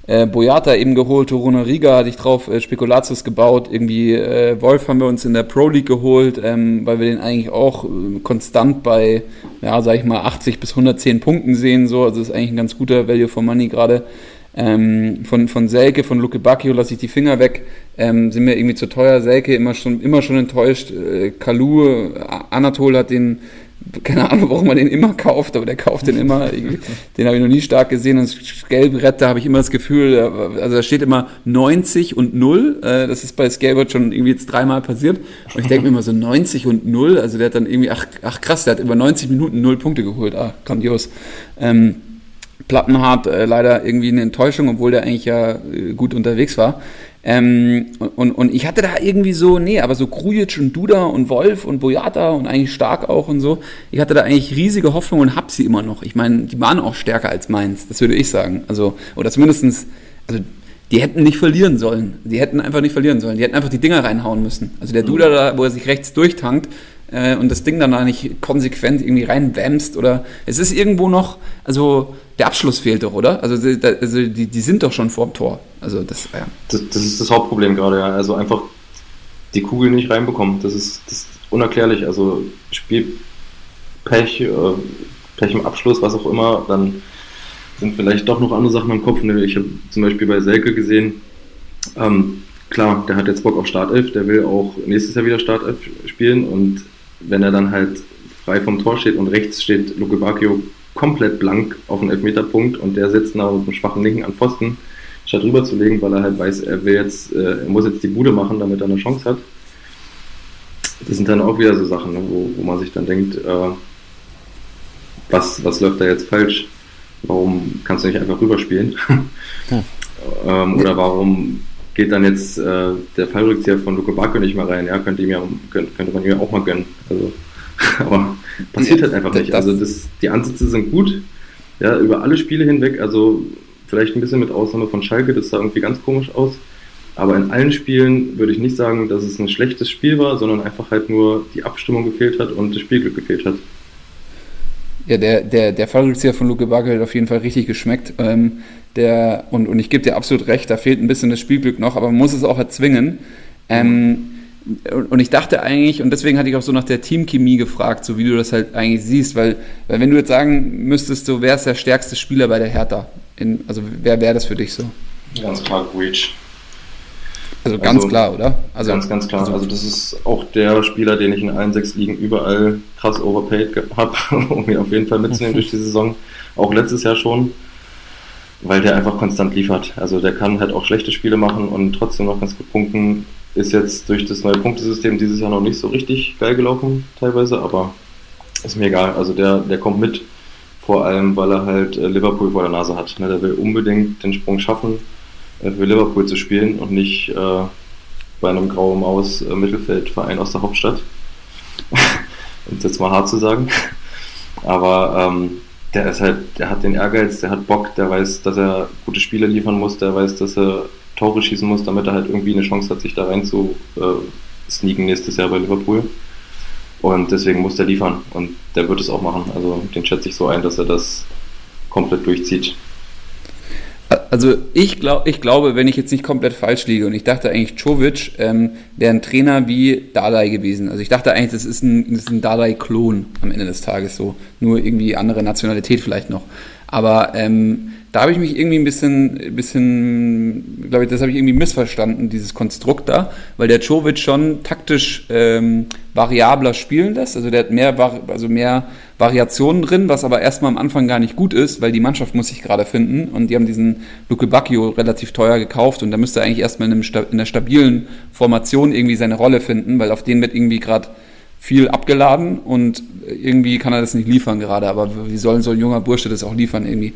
äh, Boyata eben geholt, Toruna Riga hatte ich drauf, äh, Spekulatius gebaut, irgendwie äh, Wolf haben wir uns in der Pro League geholt, ähm, weil wir den eigentlich auch äh, konstant bei, ja, sag ich mal, 80 bis 110 Punkten sehen, so, also ist eigentlich ein ganz guter Value for Money gerade. Ähm, von, von Selke, von Luke Bacchio lasse ich die Finger weg. Ähm, sind mir irgendwie zu teuer. Selke immer schon, immer schon enttäuscht. Äh, Kalu, Anatol hat den, keine Ahnung, warum man den immer kauft, aber der kauft den immer. den habe ich noch nie stark gesehen. Und Skelbrett, da habe ich immer das Gefühl, also da steht immer 90 und 0. Äh, das ist bei Skelbrett schon irgendwie jetzt dreimal passiert. Und ich denke mir immer so 90 und 0. Also der hat dann irgendwie, ach, ach krass, der hat über 90 Minuten 0 Punkte geholt. Ah, grandios. Ähm, Plattenhardt äh, leider irgendwie eine Enttäuschung, obwohl der eigentlich ja äh, gut unterwegs war. Ähm, und, und ich hatte da irgendwie so, nee, aber so Krujic und Duda und Wolf und Boyata und eigentlich stark auch und so. Ich hatte da eigentlich riesige Hoffnung und hab sie immer noch. Ich meine, die waren auch stärker als meins, das würde ich sagen. Also, oder zumindestens, also die hätten nicht verlieren sollen. Die hätten einfach nicht verlieren sollen. Die hätten einfach die Dinger reinhauen müssen. Also der Duda da, wo er sich rechts durchtankt, äh, und das Ding dann da nicht konsequent irgendwie reinwämst oder es ist irgendwo noch, also der Abschluss fehlt doch, oder? Also, die, also die, die sind doch schon vorm Tor. Also das, ja. das, das ist das Hauptproblem gerade, ja. Also einfach die Kugel nicht reinbekommen. Das ist, das ist unerklärlich. Also Spielpech, äh, Pech im Abschluss, was auch immer, dann sind vielleicht doch noch andere Sachen im Kopf. Ich habe zum Beispiel bei Selke gesehen, ähm, klar, der hat jetzt Bock auf Startelf, der will auch nächstes Jahr wieder Startelf spielen und wenn er dann halt frei vom Tor steht und rechts steht Luke Bacchio komplett blank auf den Elfmeterpunkt und der sitzt nach einem schwachen Linken an Pfosten, statt rüber zu legen, weil er halt weiß, er will jetzt, äh, er muss jetzt die Bude machen, damit er eine Chance hat. Das sind dann auch wieder so Sachen, ne, wo, wo man sich dann denkt, äh, was, was läuft da jetzt falsch? Warum kannst du nicht einfach rüberspielen? Hm. *laughs* ähm, oder warum geht dann jetzt äh, der Fallrückzieher von Luke Bacchio nicht mehr rein. Ja, könnte, ihm ja, könnte, könnte man ihm auch mal gönnen. Also, *laughs* aber passiert halt einfach nicht. Also das, die Ansätze sind gut, ja, über alle Spiele hinweg. Also vielleicht ein bisschen mit Ausnahme von Schalke, das sah irgendwie ganz komisch aus. Aber in allen Spielen würde ich nicht sagen, dass es ein schlechtes Spiel war, sondern einfach halt nur die Abstimmung gefehlt hat und das Spielglück gefehlt hat. Ja, der, der, der Fallrückzieher von Luke Bacchio hat auf jeden Fall richtig geschmeckt. Ähm, der, und, und ich gebe dir absolut recht, da fehlt ein bisschen das Spielglück noch, aber man muss es auch erzwingen. Ähm, und ich dachte eigentlich, und deswegen hatte ich auch so nach der Teamchemie gefragt, so wie du das halt eigentlich siehst, weil, weil wenn du jetzt sagen müsstest, so wer ist der stärkste Spieler bei der Hertha? In, also wer wäre das für dich so? Ganz klar, Breach. Also ganz also, klar, oder? Also, ganz, ganz klar. Also, also das ist auch der Spieler, den ich in allen sechs Ligen überall krass overpaid habe, *laughs* um ihn auf jeden Fall mitzunehmen durch die Saison. Auch letztes Jahr schon weil der einfach konstant liefert. Also der kann halt auch schlechte Spiele machen und trotzdem noch ganz gut punkten. Ist jetzt durch das neue Punktesystem dieses Jahr noch nicht so richtig geil gelaufen, teilweise, aber ist mir egal. Also der, der kommt mit vor allem, weil er halt äh, Liverpool vor der Nase hat. Ne? Der will unbedingt den Sprung schaffen, für Liverpool zu spielen und nicht äh, bei einem grauen Maus äh, Mittelfeldverein aus der Hauptstadt. *laughs* um es jetzt mal hart zu sagen. Aber ähm, der ist halt, der hat den Ehrgeiz, der hat Bock, der weiß, dass er gute Spiele liefern muss, der weiß, dass er Tore schießen muss, damit er halt irgendwie eine Chance hat, sich da rein zu äh, sneaken nächstes Jahr bei Liverpool. Und deswegen muss der liefern und der wird es auch machen. Also den schätze ich so ein, dass er das komplett durchzieht. Also ich, glaub, ich glaube, wenn ich jetzt nicht komplett falsch liege und ich dachte eigentlich, Czovic ähm, wäre ein Trainer wie Dalai gewesen. Also ich dachte eigentlich, das ist ein, ein Dalai-Klon am Ende des Tages so. Nur irgendwie andere Nationalität vielleicht noch. Aber ähm, da habe ich mich irgendwie ein bisschen, bisschen glaube ich, das habe ich irgendwie missverstanden, dieses Konstrukt da, weil der Czovic schon taktisch ähm, variabler spielen lässt. Also der hat mehr, also mehr Variationen drin, was aber erstmal am Anfang gar nicht gut ist, weil die Mannschaft muss sich gerade finden und die haben diesen Luke Bacchio relativ teuer gekauft und da müsste er eigentlich erstmal in, einem, in einer stabilen Formation irgendwie seine Rolle finden, weil auf den wird irgendwie gerade viel abgeladen und irgendwie kann er das nicht liefern gerade, aber wie soll so ein junger Bursche das auch liefern irgendwie?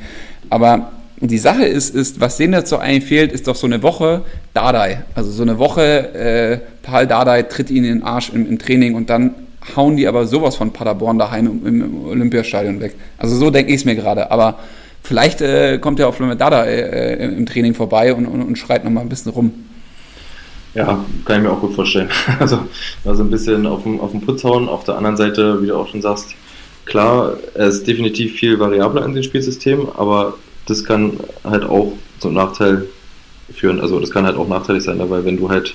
Aber die Sache ist, ist, was denen dazu eigentlich fehlt, ist doch so eine Woche Dardai. Also so eine Woche äh, Paul Dardai tritt ihnen in den Arsch im, im, Training und dann hauen die aber sowas von Paderborn daheim im, im Olympiastadion weg. Also so denke ich es mir gerade. Aber vielleicht äh, kommt ja auch Flamme Dardai äh, im Training vorbei und, und, und schreit nochmal ein bisschen rum. Ja, kann ich mir auch gut vorstellen. *laughs* Also, also ein bisschen auf dem, auf dem Putz hauen. Auf der anderen Seite, wie du auch schon sagst, klar, er ist definitiv viel variabler in dem Spielsystem, aber das kann halt auch zum Nachteil führen. Also das kann halt auch nachteilig sein, weil wenn du halt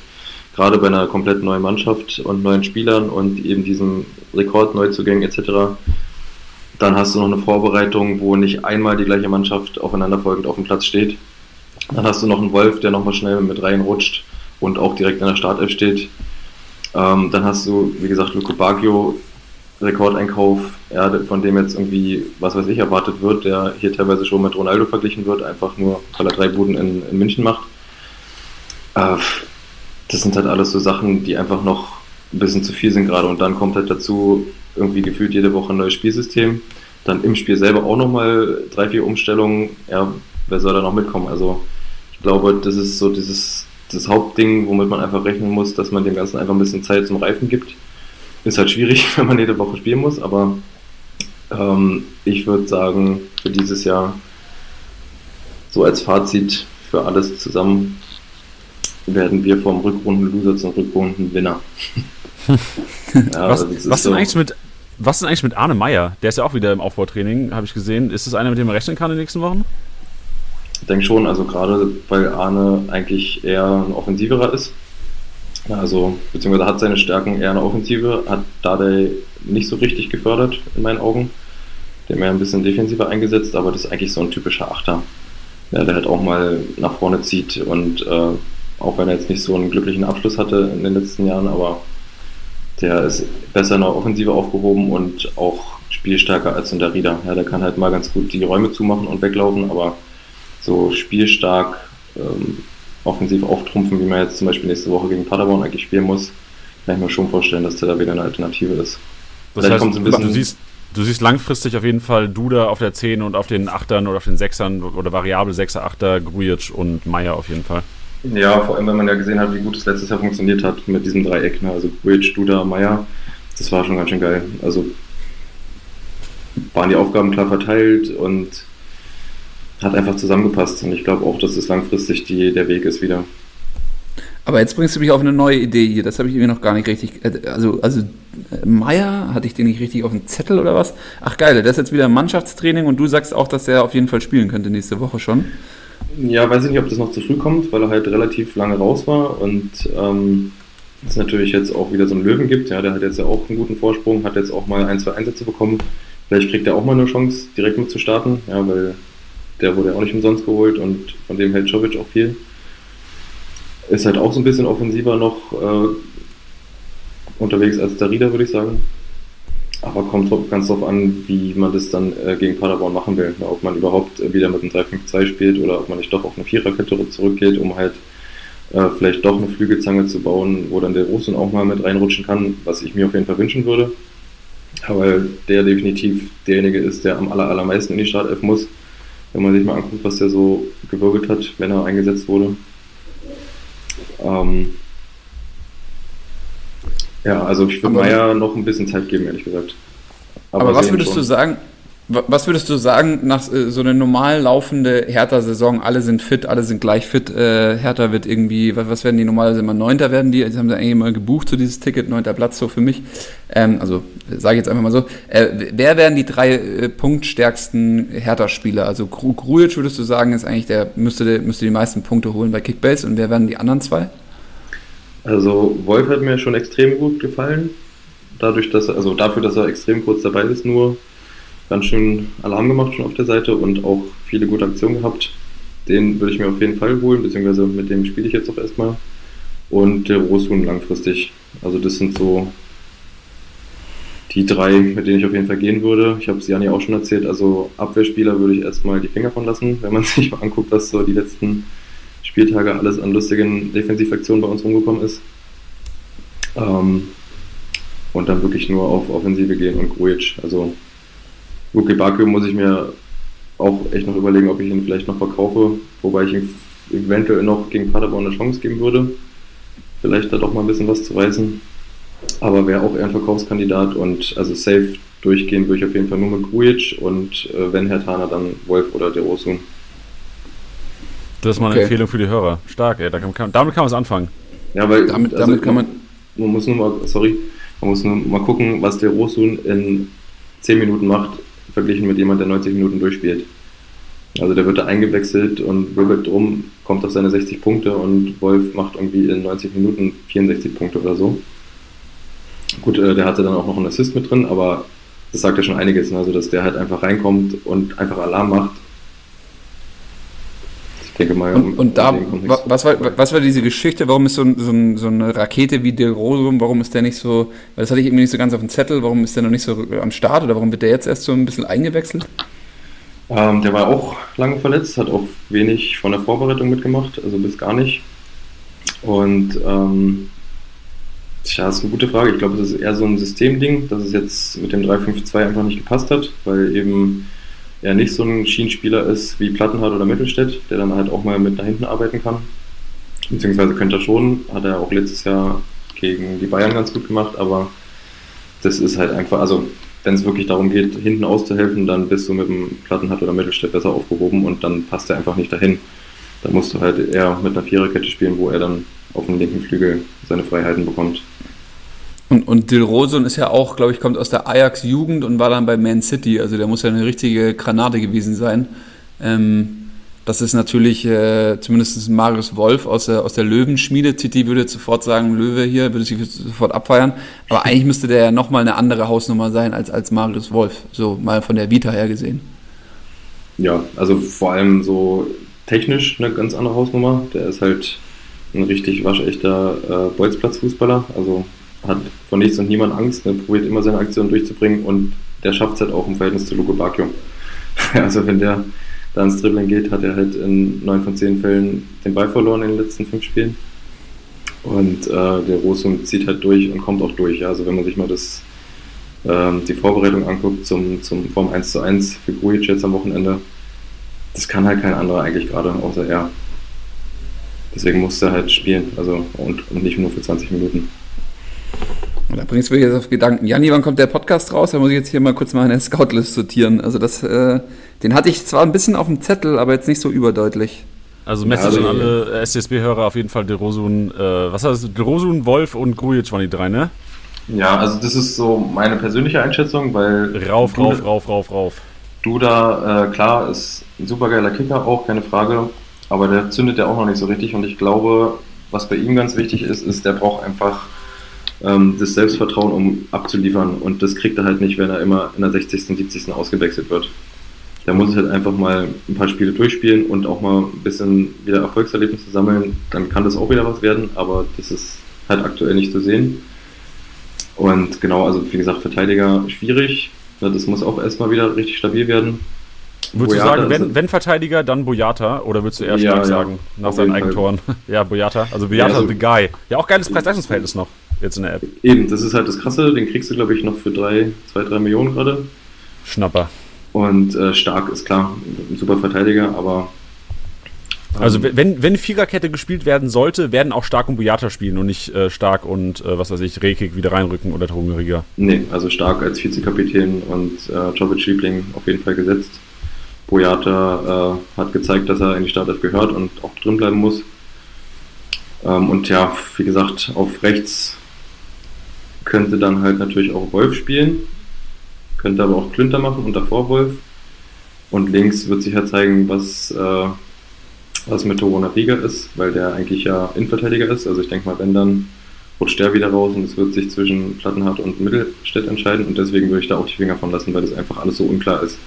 gerade bei einer komplett neuen Mannschaft und neuen Spielern und eben diesem Rekord, Neuzugängen etc., dann hast du noch eine Vorbereitung, wo nicht einmal die gleiche Mannschaft aufeinanderfolgend auf dem Platz steht. Dann hast du noch einen Wolf, der nochmal schnell mit reinrutscht und auch direkt in der Startelf steht. Ähm, dann hast du, wie gesagt, Luco Baggio, Rekordeinkauf, ja, von dem jetzt irgendwie, was weiß ich, erwartet wird, der hier teilweise schon mit Ronaldo verglichen wird, einfach nur, weil er drei Buden in, in München macht. Äh, das sind halt alles so Sachen, die einfach noch ein bisschen zu viel sind gerade. Und dann kommt halt dazu irgendwie gefühlt jede Woche ein neues Spielsystem. Dann im Spiel selber auch nochmal drei, vier Umstellungen. Ja, wer soll da noch mitkommen? Also ich glaube, das ist so dieses das Hauptding, womit man einfach rechnen muss, dass man dem Ganzen einfach ein bisschen Zeit zum Reifen gibt. Ist halt schwierig, *laughs* wenn man jede Woche spielen muss, aber ähm, ich würde sagen, für dieses Jahr so als Fazit für alles zusammen werden wir vom Rückrunden-Loser zum Rückrunden-Winner. *laughs* ja, was, was, so. eigentlich mit, was ist eigentlich mit Arne Meyer? Der ist ja auch wieder im Aufbautraining, habe ich gesehen. Ist das einer, mit dem man rechnen kann in den nächsten Wochen? Ich denke schon, also gerade weil Arne eigentlich eher ein Offensiverer ist. Also, beziehungsweise hat seine Stärken eher eine Offensive, hat Dardai nicht so richtig gefördert, in meinen Augen. Der mehr ein bisschen defensiver eingesetzt, aber das ist eigentlich so ein typischer Achter, ja, der halt auch mal nach vorne zieht und äh, auch wenn er jetzt nicht so einen glücklichen Abschluss hatte in den letzten Jahren, aber der ist besser in der Offensive aufgehoben und auch spielstärker als in der Rieder. Ja, der kann halt mal ganz gut die Räume zumachen und weglaufen, aber so spielstark ähm, offensiv auftrumpfen, wie man jetzt zum Beispiel nächste Woche gegen Paderborn eigentlich spielen muss, kann ich mir schon vorstellen, dass der da wieder eine Alternative ist. Das Vielleicht heißt, du, siehst, du siehst langfristig auf jeden Fall Duda auf der 10 und auf den 8ern oder auf den 6ern oder variable 6er, 8er, Grujic und Meier auf jeden Fall. Ja, vor allem, wenn man ja gesehen hat, wie gut es letztes Jahr funktioniert hat mit diesem Dreieck. Ne? Also Grujic, Duda, Meier, das war schon ganz schön geil. Also waren die Aufgaben klar verteilt und hat einfach zusammengepasst. Und ich glaube auch, dass es langfristig die, der Weg ist wieder. Aber jetzt bringst du mich auf eine neue Idee hier. Das habe ich irgendwie noch gar nicht richtig. Äh, also, also Meier, hatte ich den nicht richtig auf dem Zettel oder was? Ach geil, der ist jetzt wieder Mannschaftstraining und du sagst auch, dass er auf jeden Fall spielen könnte nächste Woche schon. Ja, weiß ich nicht, ob das noch zu früh kommt, weil er halt relativ lange raus war und ähm, es natürlich jetzt auch wieder so einen Löwen gibt. Ja, der hat jetzt ja auch einen guten Vorsprung, hat jetzt auch mal ein, zwei Einsätze bekommen. Vielleicht kriegt er auch mal eine Chance, direkt mit zu starten, ja, weil der wurde ja auch nicht umsonst geholt und von dem hält Jovic auch viel. Ist halt auch so ein bisschen offensiver noch äh, unterwegs als der Rieder, würde ich sagen. Aber kommt ganz drauf an, wie man das dann äh, gegen Paderborn machen will. Ob man überhaupt äh, wieder mit einem 3-5-2 spielt oder ob man nicht doch auf eine Viererkette zurückgeht, um halt äh, vielleicht doch eine Flügelzange zu bauen, wo dann der Russen auch mal mit reinrutschen kann, was ich mir auf jeden Fall wünschen würde. weil der definitiv derjenige ist, der am aller, allermeisten in die Startelf muss. Wenn man sich mal anguckt, was der so gewirbelt hat, wenn er eingesetzt wurde. Ähm, ja, also ich würde Meier noch ein bisschen Zeit geben, ehrlich gesagt. Aber, aber was würdest schon. du sagen, was würdest du sagen, nach äh, so einer normal laufende Hertha-Saison, alle sind fit, alle sind gleich fit, äh, Hertha wird irgendwie, was, was werden die normalerweise immer Neunter werden? Die, jetzt haben sie eigentlich immer gebucht, so dieses Ticket, neunter Platz so für mich, ähm, also sage ich jetzt einfach mal so, äh, wer wären die drei äh, punktstärksten Hertha-Spieler, also Grujic würdest du sagen, ist eigentlich der, müsste, müsste die meisten Punkte holen bei Kickbase und wer wären die anderen zwei? Also Wolf hat mir schon extrem gut gefallen, dadurch, dass er, also dafür, dass er extrem kurz dabei ist nur, ganz schön Alarm gemacht schon auf der Seite und auch viele gute Aktionen gehabt. Den würde ich mir auf jeden Fall holen, beziehungsweise mit dem spiele ich jetzt auch erstmal. Und der Rosun langfristig. Also das sind so die drei, mit denen ich auf jeden Fall gehen würde. Ich habe es Jan ja auch schon erzählt, also Abwehrspieler würde ich erstmal die Finger von lassen, wenn man *laughs* sich mal anguckt, was so die letzten Spieltage alles an lustigen Defensivaktionen bei uns rumgekommen ist. Ähm, und dann wirklich nur auf Offensive gehen und Grujic. Also Luke Bakio muss ich mir auch echt noch überlegen, ob ich ihn vielleicht noch verkaufe, wobei ich ihm eventuell noch gegen Paderborn eine Chance geben würde. Vielleicht da doch mal ein bisschen was zu reißen. Aber wäre auch eher ein Verkaufskandidat und also safe durchgehen würde ich auf jeden Fall nur mit Grujic und äh, wenn Herr Tana, dann Wolf oder der Osun. Das ist mal eine okay. Empfehlung für die Hörer. Stark, ey. Da kann, damit kann man es anfangen. Ja, weil damit, also, damit kann man. Man muss nur mal, sorry, man muss nur mal gucken, was der Rosun in 10 Minuten macht verglichen mit jemand, der 90 Minuten durchspielt. Also der wird da eingewechselt und wirbelt drum, kommt auf seine 60 Punkte und Wolf macht irgendwie in 90 Minuten 64 Punkte oder so. Gut, äh, der hatte dann auch noch einen Assist mit drin, aber das sagt ja schon einiges, ne? also dass der halt einfach reinkommt und einfach Alarm macht denke mal. Und, und da, was war, was war diese Geschichte? Warum ist so, so, so eine Rakete wie Del Rosum, warum ist der nicht so, weil das hatte ich irgendwie nicht so ganz auf dem Zettel, warum ist der noch nicht so am Start oder warum wird der jetzt erst so ein bisschen eingewechselt? Ähm, der war auch lange verletzt, hat auch wenig von der Vorbereitung mitgemacht, also bis gar nicht. Und ähm, tja, das ist eine gute Frage. Ich glaube, das ist eher so ein Systemding, dass es jetzt mit dem 3-5-2 einfach nicht gepasst hat, weil eben er nicht so ein Schienenspieler ist wie Plattenhardt oder Mittelstädt, der dann halt auch mal mit nach hinten arbeiten kann. Beziehungsweise könnte er schon, hat er auch letztes Jahr gegen die Bayern ganz gut gemacht, aber das ist halt einfach, also wenn es wirklich darum geht, hinten auszuhelfen, dann bist du mit dem Plattenhardt oder Mittelstädt besser aufgehoben und dann passt er einfach nicht dahin. Da musst du halt eher mit einer Viererkette spielen, wo er dann auf dem linken Flügel seine Freiheiten bekommt. Und, und Dilrosun ist ja auch, glaube ich, kommt aus der Ajax-Jugend und war dann bei Man City. Also der muss ja eine richtige Granate gewesen sein. Ähm, das ist natürlich äh, zumindest Marius Wolf aus der, aus der Löwenschmiede. Titi würde sofort sagen, Löwe hier, würde sich sofort abfeiern. Aber eigentlich müsste der ja nochmal eine andere Hausnummer sein als, als Marius Wolf. So mal von der Vita her gesehen. Ja, also vor allem so technisch eine ganz andere Hausnummer. Der ist halt ein richtig waschechter äh, Bolzplatzfußballer. Also hat von nichts und niemand Angst, ne, probiert immer seine Aktion durchzubringen und der schafft es halt auch im Verhältnis zu Luko Bacchio. *laughs* also wenn der da ins Dribbling geht, hat er halt in neun von zehn Fällen den Ball verloren in den letzten fünf Spielen. Und äh, der Rosum zieht halt durch und kommt auch durch. Also wenn man sich mal das, ähm, die Vorbereitung anguckt zum, zum Form 1 zu 1 für Grujic jetzt am Wochenende, das kann halt kein anderer eigentlich gerade, außer er. Deswegen muss er halt spielen, also und, und nicht nur für 20 Minuten. Da bringst du mich jetzt auf Gedanken. Janni, wann kommt der Podcast raus? Da muss ich jetzt hier mal kurz mal eine Scoutlist sortieren. Also das, äh, den hatte ich zwar ein bisschen auf dem Zettel, aber jetzt nicht so überdeutlich. Also Message also, an alle SCSB-Hörer auf jeden Fall Derosun, äh, was heißt das? Derosun, Wolf und Grujic waren die drei, ne? Ja, also das ist so meine persönliche Einschätzung, weil... Rauf, rauf, rauf, rauf, rauf. Duda, äh, klar, ist ein supergeiler Kicker auch, keine Frage. Aber der zündet ja auch noch nicht so richtig und ich glaube, was bei ihm ganz wichtig ist, ist, der braucht einfach ähm, das Selbstvertrauen, um abzuliefern. Und das kriegt er halt nicht, wenn er immer in der 60., 70. ausgewechselt wird. Da muss ich halt einfach mal ein paar Spiele durchspielen und auch mal ein bisschen wieder Erfolgserlebnisse sammeln. Dann kann das auch wieder was werden, aber das ist halt aktuell nicht zu sehen. Und genau, also wie gesagt, Verteidiger schwierig. Das muss auch erstmal wieder richtig stabil werden. Würdest Boyata du sagen, wenn, wenn, Verteidiger, dann Boyata? Oder würdest du eher ja, ja, sagen, nach seinen Eigentoren? *laughs* ja, Boyata. Also Boyata, ja, also, the guy. Ja, auch geiles Preis-Leistungsverhältnis noch. Jetzt in der App. Eben, das ist halt das Krasse. Den kriegst du, glaube ich, noch für drei, zwei, drei Millionen gerade. Schnapper. Und äh, stark ist klar, ein super Verteidiger, aber. Ähm, also wenn, wenn Viererkette gespielt werden sollte, werden auch Stark und Boyata spielen und nicht äh, Stark und äh, was weiß ich, Rekik wieder reinrücken oder Trungeriger. Nee, also Stark als Vizekapitän und äh, Jovic Liebling auf jeden Fall gesetzt. Boyata äh, hat gezeigt, dass er in die Startelf gehört und auch drin bleiben muss. Ähm, und ja, wie gesagt, auf rechts könnte dann halt natürlich auch Wolf spielen, könnte aber auch Klünter machen und davor Wolf. Und links wird sich ja zeigen, was, äh, was mit Torona Riga ist, weil der eigentlich ja Innenverteidiger ist. Also ich denke mal, wenn dann rutscht der wieder raus und es wird sich zwischen Plattenhardt und Mittelstädt entscheiden und deswegen würde ich da auch die Finger von lassen, weil das einfach alles so unklar ist.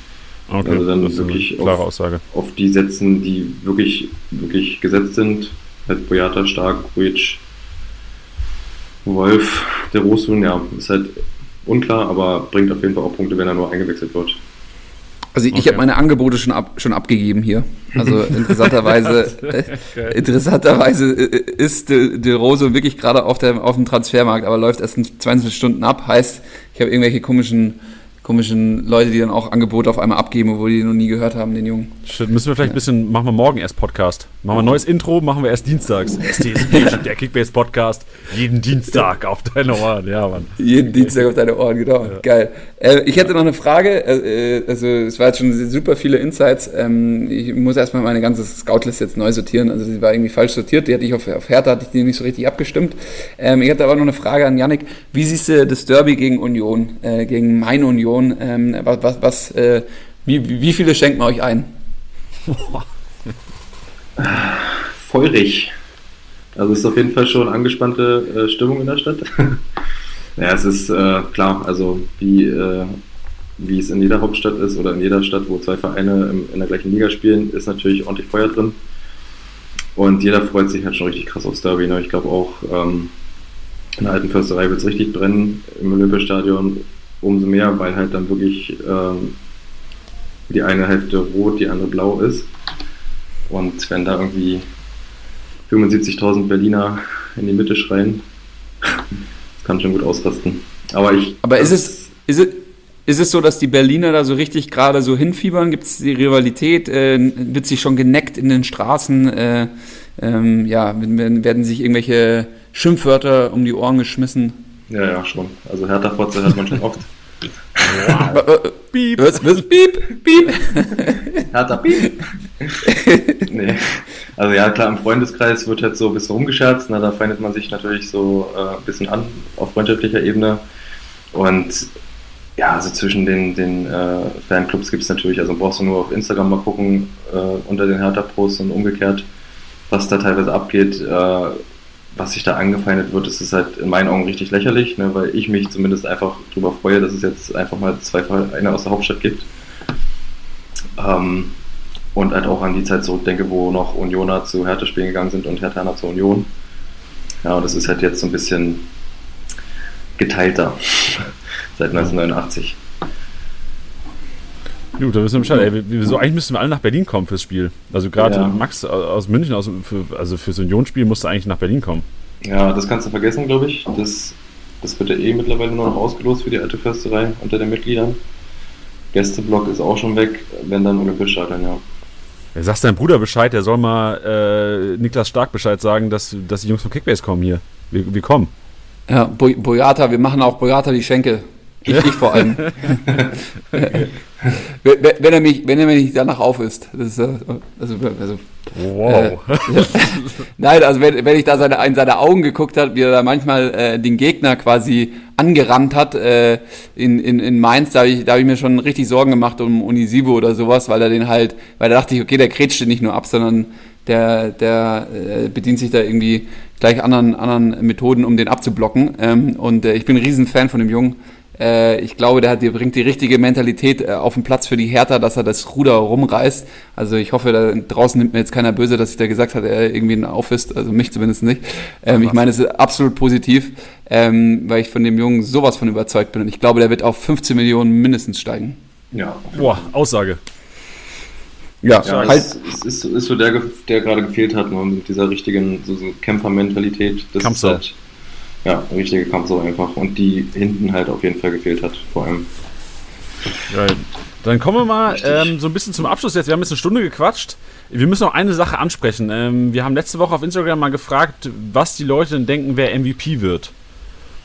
Okay, also dann wirklich klare auf, Aussage. auf die setzen, die wirklich, wirklich gesetzt sind. Halt Boyata, Stark, Grujic, Wolf, der Rosun, ja, ist halt unklar, aber bringt auf jeden Fall auch Punkte, wenn er nur eingewechselt wird. Also ich Okay. habe meine Angebote schon, ab, schon abgegeben hier. Also *laughs* interessanterweise, äh, interessanterweise ist De, De Rose wirklich gerade auf, der, auf dem Transfermarkt, aber läuft erst in 22 Stunden ab. Heißt, ich habe irgendwelche komischen, komischen Leute, die dann auch Angebote auf einmal abgeben, obwohl die noch nie gehört haben, den Jungen. Shit, müssen wir vielleicht ein bisschen, machen wir morgen erst Podcast. Machen wir ein neues Intro, machen wir erst dienstags. *laughs* Der Kickbase-Podcast, jeden Dienstag auf deine Ohren. Ja, Mann. Jeden Dienstag auf deine Ohren, genau. Geil. Äh, ich hätte noch eine Frage. Äh, äh, also es war jetzt schon super viele Insights. Ähm, ich muss erstmal meine ganze Scoutlist jetzt neu sortieren. Also sie war irgendwie falsch sortiert. Die hatte ich auf, auf Hertha, hatte ich die nicht so richtig abgestimmt. Ähm, ich hatte aber noch eine Frage an Yannick. Wie siehst du das Derby gegen Union, äh, gegen meine Union? Ähm, was, was, äh, wie, wie viele schenken wir euch ein? *laughs* Feurig. Also ist auf jeden Fall schon angespannte äh, Stimmung in der Stadt. *laughs* ja, es ist äh, klar, also wie, äh, wie es in jeder Hauptstadt ist oder in jeder Stadt, wo zwei Vereine im, in der gleichen Liga spielen, ist natürlich ordentlich Feuer drin. Und jeder freut sich halt schon richtig krass aufs Derby. Ne? Ich glaube auch ähm, in der alten Försterei wird es richtig brennen im Olympiastadion. Umso mehr, weil halt dann wirklich ähm, die eine Hälfte rot, die andere blau ist. Und wenn da irgendwie 75.000 Berliner in die Mitte schreien, das kann schon gut ausrasten. Aber ich. Aber ist es, ist es, ist es so, dass die Berliner da so richtig gerade so hinfiebern? Gibt es die Rivalität? Äh, wird sich schon geneckt in den Straßen? Äh, ähm, ja, werden, werden sich irgendwelche Schimpfwörter um die Ohren geschmissen? Ja, ja, schon. Also Hertha-Fotze hört man schon oft. Äh, äh, Piep. Was, was, piep, piep. Hertha, piep. *laughs* nee. Also ja, klar, im Freundeskreis wird halt so ein bisschen rumgescherzt. Na, da feindet man sich natürlich so äh, ein bisschen an auf freundschaftlicher Ebene. Und ja, also zwischen den, den äh, Fanclubs gibt es natürlich, also brauchst du nur auf Instagram mal gucken, äh, unter den Hertha-Posts und umgekehrt, was da teilweise abgeht. Äh, was sich da angefeindet wird, ist halt in meinen Augen richtig lächerlich, ne, weil ich mich zumindest einfach darüber freue, dass es jetzt einfach mal zwei Vereine aus der Hauptstadt gibt. Ähm, und halt auch an die Zeit zurückdenke, wo noch Unioner zu Hertha spielen gegangen sind und Herthaner zur Union. Ja, und das ist halt jetzt so ein bisschen geteilter *laughs* seit 1989. Gut, da wissen wir Bescheid. Ey, wir- wir- so, eigentlich müssten wir alle nach Berlin kommen fürs Spiel. Also gerade Ja. Max aus München, aus, für, also fürs Unionsspiel musste eigentlich nach Berlin kommen. Ja, das kannst du vergessen, glaube ich. Das, das wird ja eh mittlerweile nur noch ausgelost für die alte Försterei unter den Mitgliedern. Gästeblock ist auch schon weg, wenn dann Olympiastadion, ja. Ja, sagst deinem Bruder Bescheid, der soll mal äh, Niklas Stark Bescheid sagen, dass, dass die Jungs von Kickbase kommen hier. Wir, wir kommen. Ja, Bo- Boyata, wir machen auch Boyata die Schenkel. Ich, ich vor allem. *laughs* wenn, er mich, wenn er mich nicht danach auf ist. Das ist äh, also, also Wow. *laughs* Nein, also wenn, wenn ich da seine, in seine Augen geguckt habe, wie er da manchmal äh, den Gegner quasi angerannt hat äh, in, in, in Mainz, da habe ich, da hab ich mir schon richtig Sorgen gemacht um Unisivo oder sowas, weil er den halt, weil da dachte ich, okay, der kretscht den nicht nur ab, sondern der, der äh, bedient sich da irgendwie gleich anderen, anderen Methoden, um den abzublocken. Ähm, und äh, ich bin ein Riesenfan von dem Jungen. Äh, ich glaube, der, hat, der bringt die richtige Mentalität äh, auf den Platz für die Hertha, dass er das Ruder rumreißt. Also ich hoffe, da draußen nimmt mir jetzt keiner böse, dass ich da gesagt habe, er irgendwie einen aufisst, also mich zumindest nicht. Ähm, ich meine, es ist absolut positiv, ähm, weil ich von dem Jungen sowas von überzeugt bin. Und ich glaube, der wird auf 15 Millionen mindestens steigen. Ja, Boah, Aussage. Ja, ja halt, es, es ist, ist so der, der gerade gefehlt hat, nur mit dieser richtigen so, so Kämpfermentalität. Das Kampfsau. ist halt, ja, richtige Kampfsau einfach und die hinten halt auf jeden Fall gefehlt hat, vor allem. Geil. Dann kommen wir mal ähm, so ein bisschen zum Abschluss jetzt. Wir haben jetzt eine Stunde gequatscht. Wir müssen noch eine Sache ansprechen. Ähm, wir haben letzte Woche auf Instagram mal gefragt, was die Leute denn denken, wer MVP wird.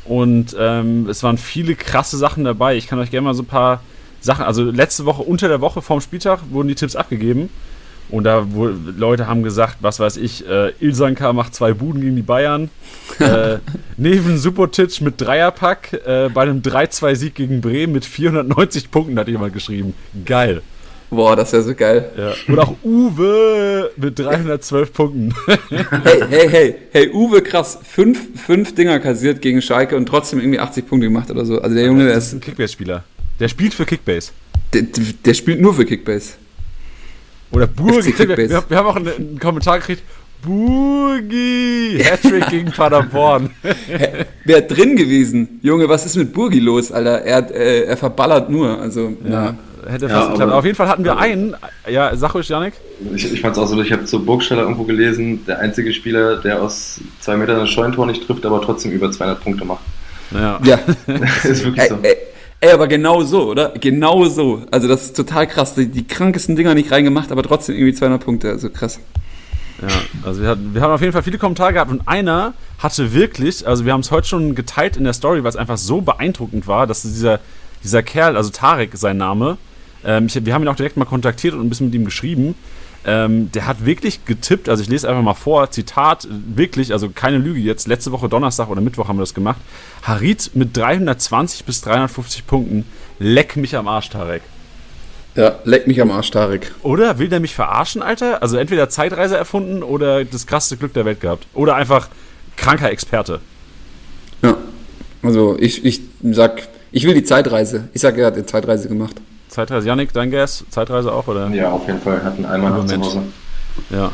Und ähm, es waren viele krasse Sachen dabei. Ich kann euch gerne mal so ein paar Sachen. Also letzte Woche, unter der Woche vorm Spieltag, wurden die Tipps abgegeben. Und da wo, Leute haben gesagt, was weiß ich, äh, Ilsanka macht zwei Buden gegen die Bayern. *laughs* äh, Neven Subotic mit Dreierpack äh, bei einem 3-2-Sieg gegen Bremen mit 490 Punkten, hat jemand geschrieben. Geil. Boah, das wäre so geil. Ja. Und auch Uwe mit 312 Punkten. *laughs* hey, hey, hey, hey, Uwe, krass. Fünf, fünf Dinger kassiert gegen Schalke und trotzdem irgendwie 80 Punkte gemacht oder so. Also der Junge, der ist. ein Kickbase-Spieler. Der spielt für Kickbase. Der, der spielt nur für Kickbase. Oder Burgi. Wir, wir, haben auch einen, einen Kommentar gekriegt. Burgi! Hattrick *laughs* gegen Paderborn. Wer drin gewesen? Junge, was ist mit Burgi los, Alter? Er, äh, er verballert nur. Also, ja. Na. Hätte fast ja, geklappt. Auf jeden Fall hatten wir einen. Ja, sag ruhig, Janik. Ich, ich fand es auch so, ich habe zur Burgsteller irgendwo gelesen, der einzige Spieler, der aus zwei Metern das Scheuntor nicht trifft, aber trotzdem über 200 Punkte macht. Ja. ja. *laughs* das ist wirklich so. Ey, ey, ey, aber genau so, oder? Genau so. Also, das ist total krass. Die, die krankesten Dinger nicht reingemacht, aber trotzdem irgendwie 200 Punkte. Also, krass. Ja, also wir, hatten, wir haben auf jeden Fall viele Kommentare gehabt und einer hatte wirklich, also wir haben es heute schon geteilt in der Story, weil es einfach so beeindruckend war, dass dieser, dieser Kerl, also Tarek sein Name, ähm, ich, wir haben ihn auch direkt mal kontaktiert und ein bisschen mit ihm geschrieben. Ähm, der hat wirklich getippt, also ich lese einfach mal vor, Zitat, wirklich, also keine Lüge jetzt, letzte Woche Donnerstag oder Mittwoch haben wir das gemacht. Harit mit 320 bis 350 Punkten, leck mich am Arsch, Tarek. Ja, leck mich am Arsch, Tarek. Oder will der mich verarschen, Alter? Also entweder Zeitreise erfunden oder das krasseste Glück der Welt gehabt. Oder einfach kranker Experte. Ja, also ich, ich sag, ich will die Zeitreise. Ich sag, er hat die Zeitreise gemacht. Zeitreise, Janik, dein Guess? Zeitreise auch, oder? Ja, auf jeden Fall. Hatten einmal nach zu Hause. Ja.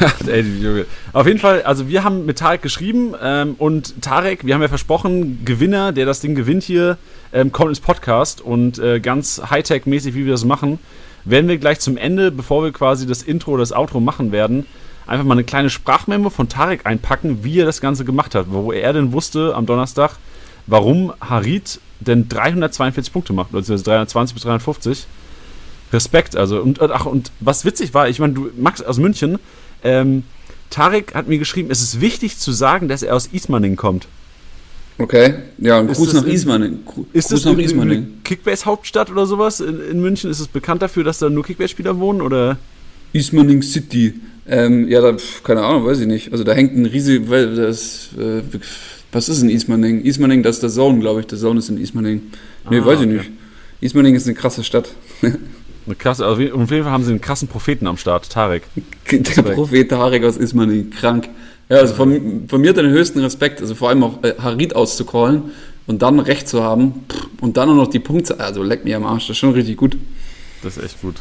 *laughs* Ey, Auf jeden Fall, also wir haben mit Tarek geschrieben ähm, und Tarek, wir haben ja versprochen, Gewinner, der das Ding gewinnt hier, ähm, kommt ins Podcast und äh, ganz Hightech-mäßig, wie wir das machen, werden wir gleich zum Ende, bevor wir quasi das Intro oder das Outro machen werden, einfach mal eine kleine Sprachmemo von Tarek einpacken, wie er das Ganze gemacht hat, wo er denn wusste am Donnerstag, warum Harit denn 342 Punkte macht, beziehungsweise 320 bis 350. Respekt, also. Und, ach, und was witzig war, ich meine, du, Max aus München, ähm, Tarek hat mir geschrieben, es ist wichtig zu sagen, dass er aus Ismaning kommt. Okay, ja, ein Gruß nach Ismaning. Ist Gruß das nach Ismaning. Kickbase-Hauptstadt oder sowas in, in, München? Ist es bekannt dafür, dass da nur Kickbase-Spieler wohnen? Oder? Ismaning City. Ähm, ja, da, keine Ahnung, weiß ich nicht. Also da hängt ein riesig, das, äh, was ist in Ismaning? Ismaning, das ist der Zone, glaube ich. Der Zone ist in Ismaning. Nee, ah, weiß ich okay. nicht. Ismaning ist eine krasse Stadt. *laughs* Eine krasse, also auf jeden Fall haben sie einen krassen Propheten am Start, Tarek. Der Prophet Tarek aus Ismaning, krank. Ja, also von, von mir den höchsten Respekt, also vor allem auch äh, Harid auszucallen und dann recht zu haben und dann auch noch die Punkte, also leck mir am Arsch, das ist schon richtig gut. Das ist echt gut.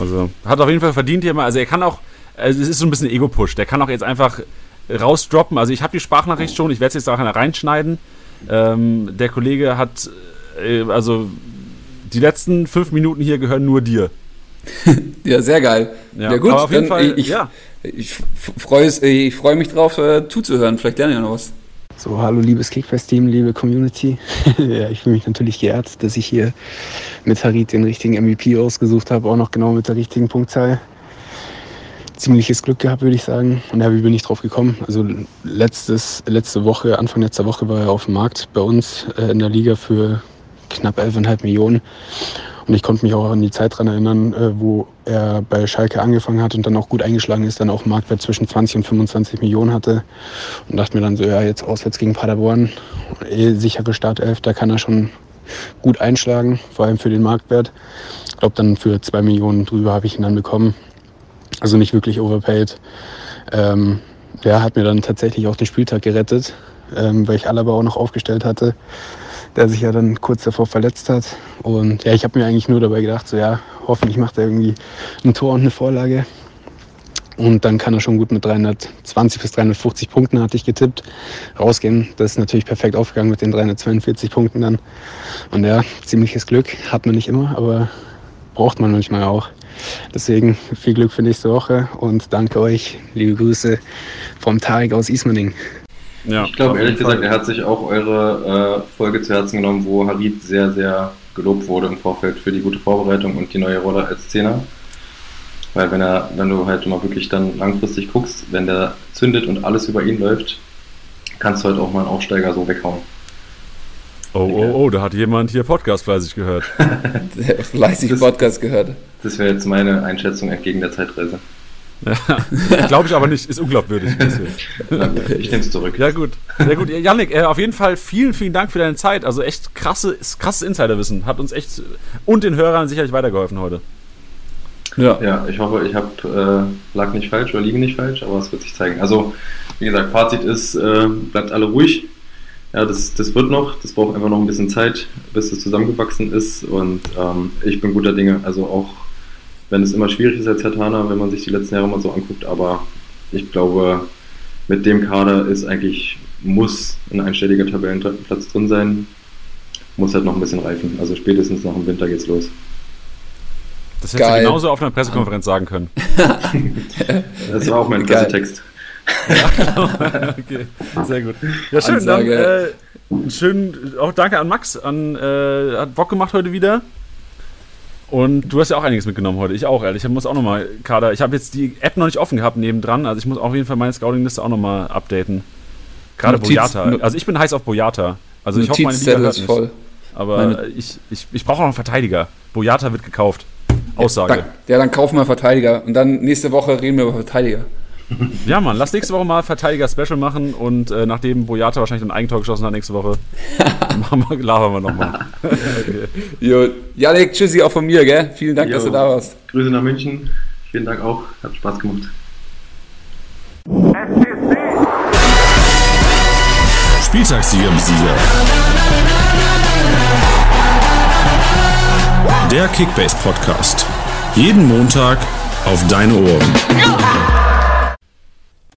Also hat auf jeden Fall verdient hier mal, also er kann auch, also es ist so ein bisschen Ego-Push, der kann auch jetzt einfach rausdroppen, also ich habe die Sprachnachricht schon, ich werde es jetzt auch reinschneiden. Ähm, der Kollege hat, äh, also die letzten fünf Minuten hier gehören nur dir. *laughs* ja, sehr geil. Ja, ja gut, auf jeden Fall, ich, ja. ich freue ich freu mich drauf, äh, zuzuhören. Vielleicht lernen wir noch was. So, hallo liebes Kickfest-Team, liebe Community. *laughs* ja, ich fühle mich natürlich geehrt, dass ich hier mit Harit den richtigen MVP ausgesucht habe, auch noch genau mit der richtigen Punktzahl. Ziemliches Glück gehabt, würde ich sagen. Und wie bin ich drauf gekommen? Also letztes, letzte Woche, Anfang letzter Woche war er auf dem Markt bei uns äh, in der Liga für knapp 11,5 Millionen. Und ich konnte mich auch an die Zeit daran erinnern, äh, wo er bei Schalke angefangen hat und dann auch gut eingeschlagen ist, dann auch Marktwert zwischen 20 und 25 Millionen hatte. Und dachte mir dann so, ja, jetzt auswärts gegen Paderborn, eh sichere Startelf, da kann er schon gut einschlagen, vor allem für den Marktwert. Ich glaube, dann für 2 Millionen drüber habe ich ihn dann bekommen. Also nicht wirklich overpaid. Ähm, der hat mir dann tatsächlich auch den Spieltag gerettet, ähm, weil ich Alaba auch noch aufgestellt hatte der sich ja dann kurz davor verletzt hat. Und ja, ich habe mir eigentlich nur dabei gedacht, so ja, hoffentlich macht er irgendwie ein Tor und eine Vorlage. Und dann kann er schon gut mit 320 bis 350 Punkten, hatte ich getippt, rausgehen. Das ist natürlich perfekt aufgegangen mit den 342 Punkten dann. Und ja, ziemliches Glück hat man nicht immer, aber braucht man manchmal auch. Deswegen viel Glück für nächste Woche und danke euch. Liebe Grüße vom Tarek aus Ismaning. Ja, ich glaube ehrlich gesagt, er hat sich auch eure äh, Folge zu Herzen genommen, wo Harid sehr, sehr gelobt wurde im Vorfeld für die gute Vorbereitung und die neue Rolle als Zehner. Weil wenn er, wenn du halt mal wirklich dann langfristig guckst, wenn der zündet und alles über ihn läuft, kannst du halt auch mal einen Aufsteiger so weghauen. Oh, oh, oh, da hat jemand hier Podcast fleißig gehört. *laughs* fleißig Podcast gehört. Das wäre jetzt meine Einschätzung entgegen der Zeitreise. Ja, *laughs* glaube ich aber nicht, ist unglaubwürdig. *laughs* ich nehme es zurück. Ja, gut. Ja, gut. Janik, äh, auf jeden Fall vielen, vielen Dank für deine Zeit. Also echt krasse, krasses Insiderwissen. Hat uns echt und den Hörern sicherlich weitergeholfen heute. Ja, ja ich hoffe, ich habe äh, lag nicht falsch oder liege nicht falsch, aber es wird sich zeigen. Also, wie gesagt, Fazit ist, äh, bleibt alle ruhig. Ja, das, das wird noch, das braucht einfach noch ein bisschen Zeit, bis es zusammengewachsen ist und ähm, ich bin guter Dinge. Also auch wenn es immer schwierig ist als Herr Tana, wenn man sich die letzten Jahre mal so anguckt, aber ich glaube, mit dem Kader ist eigentlich, muss ein einstelliger Tabellenplatz drin sein, muss halt noch ein bisschen reifen. Also spätestens nach dem Winter geht's los. Das hätte du genauso auf einer Pressekonferenz sagen können. *laughs* das war auch mein Pressetext. Ja, *laughs* okay, sehr gut. Ja, schön, Ansage. dann äh, schön, auch danke an Max, an, äh, hat Bock gemacht heute wieder. Und du hast ja auch einiges mitgenommen heute. Ich auch, ehrlich. Ich muss auch nochmal, Kader. Ich habe jetzt die App noch nicht offen gehabt nebendran. Also ich muss auf jeden Fall meine Scouting-Liste auch nochmal updaten. Gerade Boyata. Also ich bin heiß auf Boyata. Also ich hoffe, meine Liga hört nicht. voll. Aber meine ich, ich, ich brauche auch einen Verteidiger. Boyata wird gekauft. Aussage. Ja, dann, ja, dann kaufen wir Verteidiger. Und dann nächste Woche reden wir über Verteidiger. *laughs* Ja, Mann, lass nächste Woche mal Verteidiger-Special machen und äh, nachdem Boyata wahrscheinlich ein Eigentor geschossen hat nächste Woche, *laughs* machen wir, labern wir nochmal. *laughs* okay. Jo, Janik, tschüssi auch von mir, gell? Vielen Dank, jo. dass du da warst. Grüße nach München. Vielen Dank auch. Hat Spaß gemacht. Spieltagssieger Sieger. Der Kickbase Podcast. Jeden Montag auf deine Ohren.